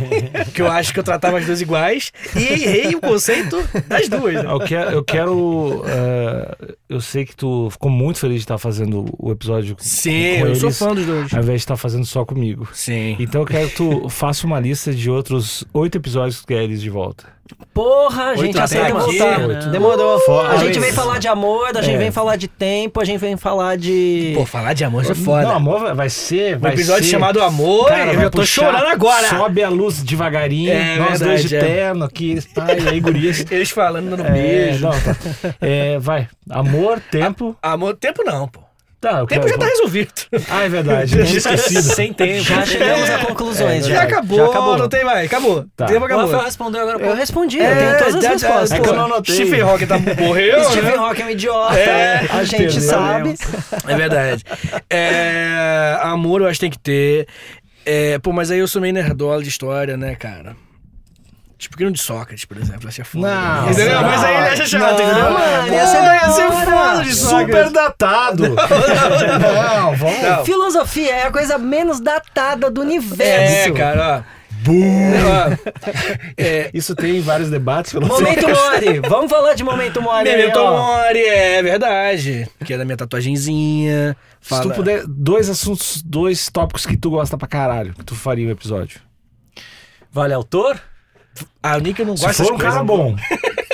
<laughs> que eu acho que eu tratava as duas iguais, e errei o conceito das duas. né? Eu quero. Eu, quero, eh, eu sei que tu ficou muito feliz de estar fazendo o episódio com- Sim, com eu sou eles, fã dos dois. ao invés de estar fazendo só comigo. Sim. Então eu quero que tu <laughs> faça uma lista de outros oito episódios que tu quer eles de volta. Porra, a gente aceita aqui, voltar. né? Demorou. Fora- A gente vem falar de amor, a gente É. vem falar de tempo, a gente vem falar de. Pô, falar de amor é foda. Não, amor vai- vai ser. um Vai episódio ser... chamado Amor, Cara, eu tô puxar, chorando agora. Sobe a luz devagarinho, É nós dois de verdade, é. terno aqui, ai, aí gurias. <laughs> Eles falando no É, beijo. não, tá. É, vai. Amor, tempo. Amor, tempo não, pô. Tá, eu Tempo já tá resolvido. Ah, é verdade. Eu tinha esquecido. Sem tempo. Já chegamos a conclusões. Já, já. acabou, Já acabou. não tem mais. Acabou. Tá. Tempo O Rafael acabou. respondeu agora. Eu respondi, eu É, tenho todas as já- respostas. já- É que eu não anotei. Stephen Hawking tá, morreu, Stephen né? Hawking é um idiota, É, a gente perdeu. sabe. É verdade. É, amor eu acho que tem que ter. É, pô, mas aí eu sou meio nerdola de história, né, cara? Tipo, que não de Sócrates, por exemplo, achei foda. Não, entendeu? não. Mas aí ele acha chato, Não, entendeu? mano, ia ser ia ser hora. foda de Super datado. <laughs> Não, vamos. Não. Filosofia é a coisa menos datada do É, universo. cara, ó. <laughs> É, Isso tem vários debates filosóficos. Momento Mori. Vamos falar de Momento Mori. aí, Memento ó. Mori, é verdade. Que é da minha tatuagenzinha. Se Fala... tu puder, dois assuntos, dois tópicos que tu gosta pra caralho, que tu faria o episódio. Vale autor? Nick eu não gosta Se for um cara bom. <laughs>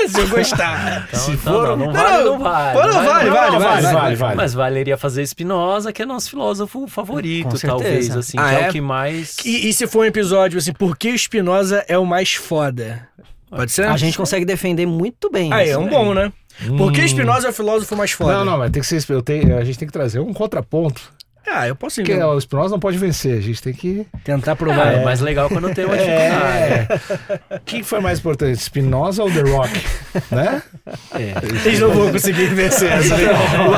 Se eu gostar. Então, Se então for- não, não Não, vale, não, não vale. não vale, vale, Não, vale, vale, vale. Mas valeria fazer Spinoza, que é nosso filósofo favorito, Com certeza. talvez, assim, Ah, que é? é? o que mais... E, e se for um episódio assim, por que o Spinoza é o mais foda? Pode ser? A gente consegue defender muito bem. Ah, é um daí. bom, né? Por que Hum. Spinoza é o filósofo mais foda? Não, não, mas tem que ser. Eu tenho, a gente tem que trazer um contraponto. Ah, eu posso Porque então, o Spinoza não pode vencer. A gente tem que. tentar provar. Ah, é mais legal quando tem uma dificuldade. É. O <laughs> que foi mais importante, Spinoza ou The Rock? né? É. Eles não vão conseguir vencer <laughs> essa. né?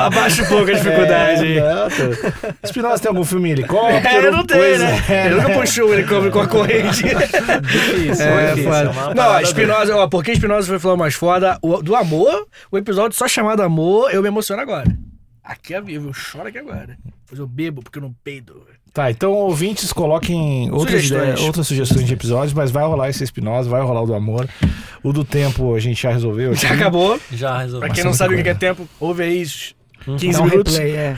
Abaixa um pouco a dificuldade. É, não, tô- Spinoza tem algum filme em helicóptero? <laughs> É, não tem, Pois né? é. Ele nunca puxou ele com, com a corrente. Difícil, É, difícil, é Não, Spinoza, ó, por que Spinoza foi falar mais foda? O, do amor, o episódio só chamado Amor, eu me emociono agora. Aqui é vivo, eu choro aqui agora. Depois eu bebo porque eu não peido. Tá, então ouvintes, coloquem outras, Sugestões. ideias- outras sugestões de episódios, mas vai rolar esse espinosa, vai rolar o do amor. O do tempo a gente já resolveu. Já aqui. acabou. Já resolveu. Pra quem não sabe o que é tempo, ouve aí os 15 Dá um minutos. replay, é.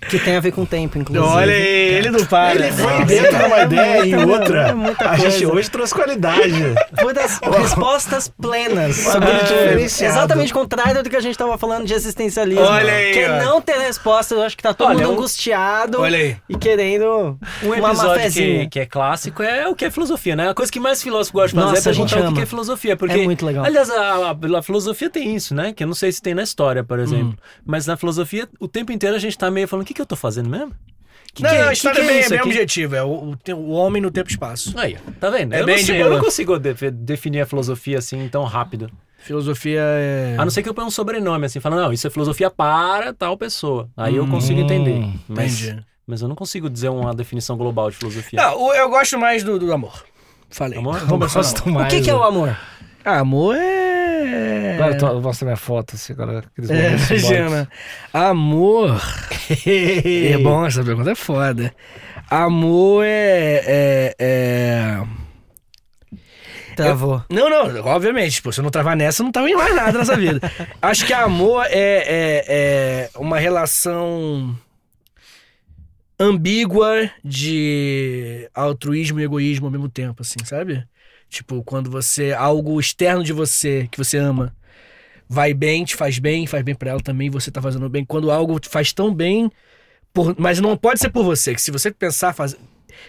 <laughs> que tem a ver com o tempo, inclusive. Olha aí, ele não para. Ele foi dentro de uma é ideia e outra. é muita a gente hoje trouxe qualidade. Puras <laughs> respostas plenas. É, diferenciado. Exatamente o contrário do que a gente tava falando de existencialismo. Olha aí, Que é não ter resposta, eu acho que tá todo Olha, mundo angustiado Olha aí. e querendo Um uma episódio que, que é clássico é o que é filosofia, né? A coisa que mais filósofo gosta de fazer Nossa, é a gente perguntar o que ama. que é filosofia. Porque, É muito legal. Aliás, a, a- a filosofia tem isso, né? Que eu não sei se tem na história, por exemplo. Hum. Mas na filosofia, o tempo inteiro a gente tá meio falando, o que, que eu tô fazendo mesmo? Que Não, que, não, a que história que é bem, é isso bem aqui? objetiva. É o, o, o homem no tempo e espaço. Aí, tá vendo? É eu, bem não sei, eu não consigo de- definir a filosofia assim tão rápido. Filosofia é. A não ser que eu ponha um sobrenome assim, falando, não, isso é filosofia para tal pessoa. Aí eu consigo entender. Mas, Hum, Entendi. mas eu não consigo dizer uma definição global de filosofia. Não, o- eu gosto mais do, do amor. Falei. Amor? Gosto não. O mais. que, que é o amor? Ah, amor é. Agora eu mostra minha foto, assim, agora É, imagina. Amor. <laughs> é bom, essa pergunta é foda. Amor é. é, é... Travou. Não, não, obviamente. Pô, se eu não travar nessa, eu não tava em mais nada nessa vida. <laughs> Acho que amor é, é, é uma relação ambígua de altruísmo e egoísmo ao mesmo tempo, assim, sabe? Tipo, quando você. algo externo de você, que você ama, vai bem, te faz bem, faz bem pra ela também, você tá fazendo bem. Quando algo te faz tão bem, por- mas não pode ser por você, que se você pensar, faz,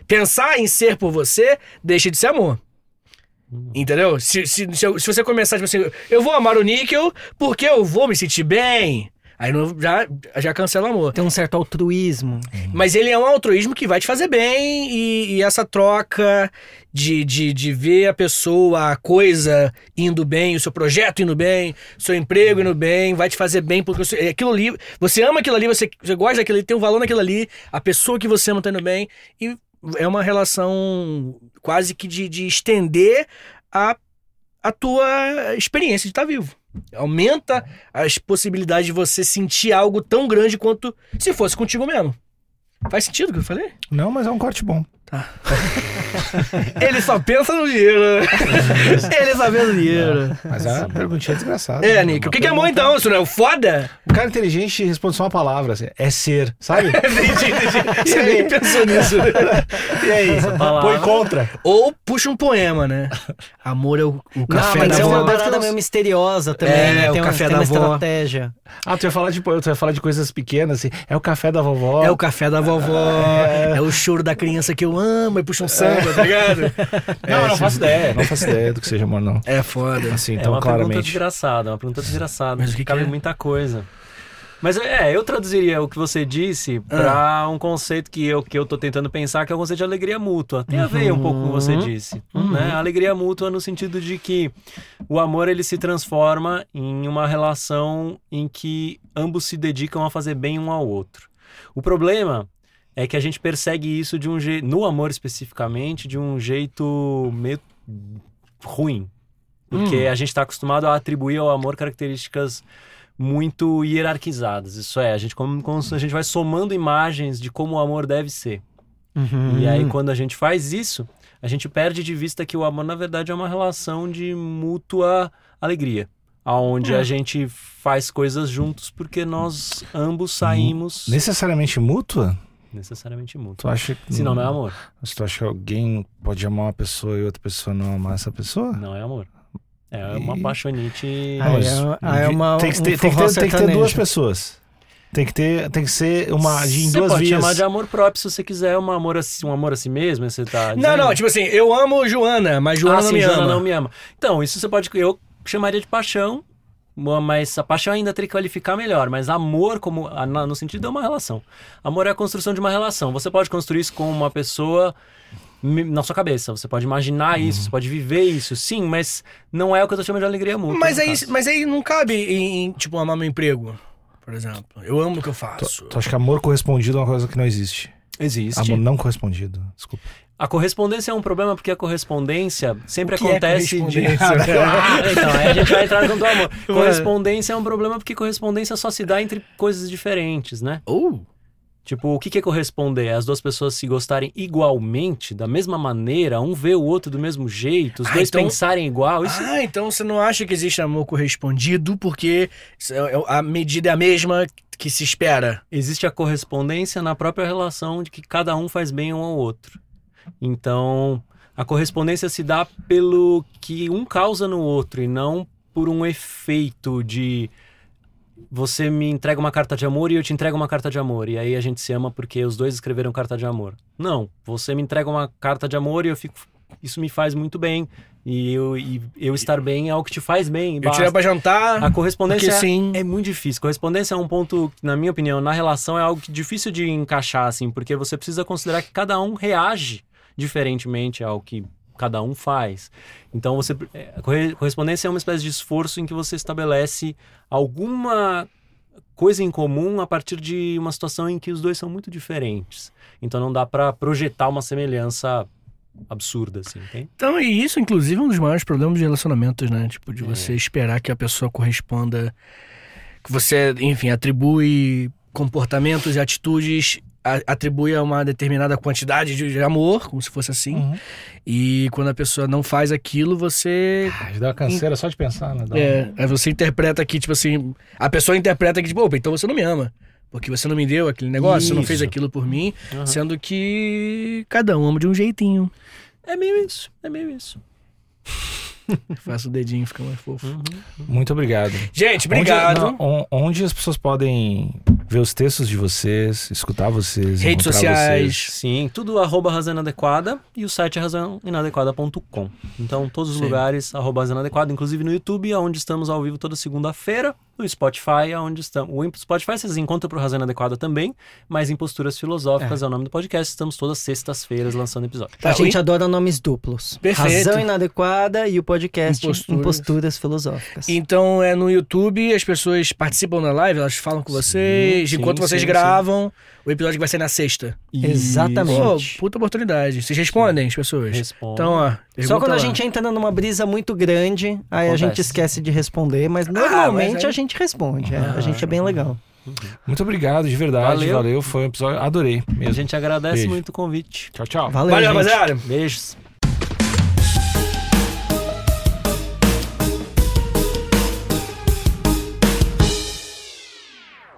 pensar em ser por você, deixa de ser amor. Entendeu? Se, se, se, eu- se você começar, tipo assim, eu vou amar o níquel porque eu vou me sentir bem. Aí não, já, já cancela o amor. Tem um certo altruísmo. Mas ele é um altruísmo que vai te fazer bem e, e essa troca de, de, de ver a pessoa, a coisa indo bem, o seu projeto indo bem, o seu emprego indo bem, vai te fazer bem porque é aquilo ali, você ama aquilo ali, você, você gosta daquilo ali, tem um valor naquilo ali, a pessoa que você ama tá indo bem e é uma relação quase que de, de estender a, a tua experiência de estar vivo. Aumenta as possibilidades de você sentir algo tão grande quanto se fosse contigo mesmo. Faz sentido o que eu falei? Não, mas é um corte bom. <laughs> <laughs> Ele só pensa no dinheiro. <laughs> Ele só pensa no dinheiro. Mas é uma perguntinha desgraçada. É, Nick. O que, que é amor então? Isso não é o foda? O cara inteligente responde só uma palavra, assim, é ser, sabe? <laughs> entendi, entendi. Você nem pensou nisso. e aí? Põe contra. Ou puxa um poema, né? Amor é o, o café não, mas da é uma avó. parada meio misteriosa também, É, né? o Tem, um- café tem da uma avó. estratégia. Ah, tu ia falar de, tu ia falar de coisas pequenas, assim. É o café da vovó. É o café da vovó, é o choro da criança que eu amo, e puxa um samba, tá ligado? <laughs> Não, eu não faço ideia. Não faço ideia do que seja amor, não. É foda. Assim, É então uma pergunta claramente. desgraçada, uma pergunta desgraçada. Mas o que que Cabe é? muita coisa. Mas é, eu traduziria o que você disse Ah. pra um conceito que eu, que eu tô tentando pensar, que é o conceito de alegria mútua. Tem a ver um pouco com o que você disse. Né? A alegria mútua no sentido de que o amor ele se transforma em uma relação em que ambos se dedicam a fazer bem um ao outro. O problema é que a gente persegue isso de um jeito, no amor especificamente, de um jeito meio ruim. Porque a gente está acostumado a atribuir ao amor características muito hierarquizadas. Isso é, a gente, como, como a gente vai somando imagens de como o amor deve ser. E aí, quando a gente faz isso, a gente perde de vista que o amor, na verdade, é uma relação de mútua alegria. Onde a gente faz coisas juntos porque nós ambos saímos Necessariamente mútua? Necessariamente mútuo. Tu acha que. Senão não é amor. Se tu acha que alguém pode amar uma pessoa e outra pessoa não amar essa pessoa? Não é amor. É uma E- paixonite. Ah, mas é- ah, é uma- tem, que um ter, tem, que ter, tem que ter duas pessoas. Tem que ter, tem que ser uma de em Você duas pode vias. chamar de amor próprio se você quiser um amor a, si- um amor a si mesmo, você tá Não, dizendo? não, tipo assim, eu amo Joana, mas Joana ah, não sim, me Joana ama. não me ama. Então, isso você pode. Eu chamaria de paixão, mas a paixão ainda teria que qualificar melhor. Mas amor, como no sentido, é uma relação. Amor é a construção de uma relação. Você pode construir isso com uma pessoa na sua cabeça. Você pode imaginar isso, Uhum. você pode viver isso, sim, mas não é o que eu tô chamando de alegria mútua. Mas aí, caso. mas aí não cabe em, em, tipo, amar meu emprego, por exemplo. Eu amo o que eu Tu, faço. tu acha que amor correspondido é uma coisa que não existe? Existe. Amor não correspondido. Desculpa. A correspondência é um problema porque a correspondência sempre O que é acontece de. correspondência? <laughs> Ah, então, aí a gente vai entrar no do amor. <laughs> Correspondência é um problema porque correspondência só se dá entre coisas diferentes, né? Uh, Tipo, o que é corresponder? É as duas pessoas se gostarem igualmente, da mesma maneira, um vê o outro do mesmo jeito, os Ah, dois então- pensarem igual. Isso Ah, então você não acha que existe amor correspondido porque é- é- a medida é a mesma que se espera? existe a correspondência na própria relação de que cada um faz bem um ao outro. Então, a correspondência se dá pelo que um causa no outro e não por um efeito de você me entrega uma carta de amor e eu te entrego uma carta de amor e aí a gente se ama porque os dois escreveram carta de amor. Não, você me entrega uma carta de amor e eu fico isso me faz muito bem e eu, e eu estar bem é o que te faz bem. Eu te levo pra jantar. A correspondência sim. é muito difícil. Correspondência é um ponto, que, na minha opinião, na relação é algo que difícil de encaixar, assim, porque você precisa considerar que cada um reage diferentemente ao que cada um faz. Então, você, é, correspondência é uma espécie de esforço em que você estabelece alguma coisa em comum a partir de uma situação em que os dois são muito diferentes. Então, não dá pra projetar uma semelhança absurda, assim, tem? Então, e isso, inclusive, é um dos maiores problemas de relacionamentos, né? Tipo, de É. você esperar que a pessoa corresponda. Que você, enfim, atribui comportamentos e atitudes, atribui a uma determinada quantidade de, amor, como se fosse assim. Uhum. E quando a pessoa não faz aquilo, você. Ah, dá uma canseira só de pensar, né? Dá um- É, aí você interpreta que, tipo assim. A pessoa interpreta que, tipo, opa, então você não me ama. Porque você não me deu aquele negócio, você não fez Isso. aquilo por mim. Aham. Sendo que cada um ama de um jeitinho. É meio isso, é meio isso. Faça o dedinho, fica mais fofo. Uhum. Muito obrigado. Gente, Onde- obrigado. não, on- onde as pessoas podem ver os textos de vocês, escutar vocês, Redes sociais. vocês? Sim, tudo arroba razão inadequada e o site é razãoinadequada.com. Então, todos os Sim. lugares, arroba razão inadequada, inclusive no YouTube, onde estamos ao vivo toda segunda-feira, no Spotify, onde estamos. O Spotify vocês encontram por Razão Inadequada também, mas em Posturas Filosóficas é. o nome do podcast. Estamos todas sextas-feiras lançando episódio. Tá, a gente o- adora nomes duplos. Perfeito. Razão inadequada e o podcast Imposturas. Imposturas, Filosóficas. Então é no YouTube, as pessoas participam da live, elas falam com vocês, sim, enquanto vocês sim, gravam o episódio que vai ser na sexta. Exatamente. Pô, puta oportunidade. Vocês respondem as pessoas. Responde. Então, ó. Só quando a lá. gente entra numa brisa muito grande, aí a Acontece. gente esquece de responder, mas normalmente mas aí- a gente responde. é. a gente é bem legal. Muito obrigado, de verdade. Valeu. Valeu, foi um episódio. Adorei A mesmo. gente agradece Beijo. muito o convite. Tchau, tchau. Valeu, Valeu, rapaziada. Beijos.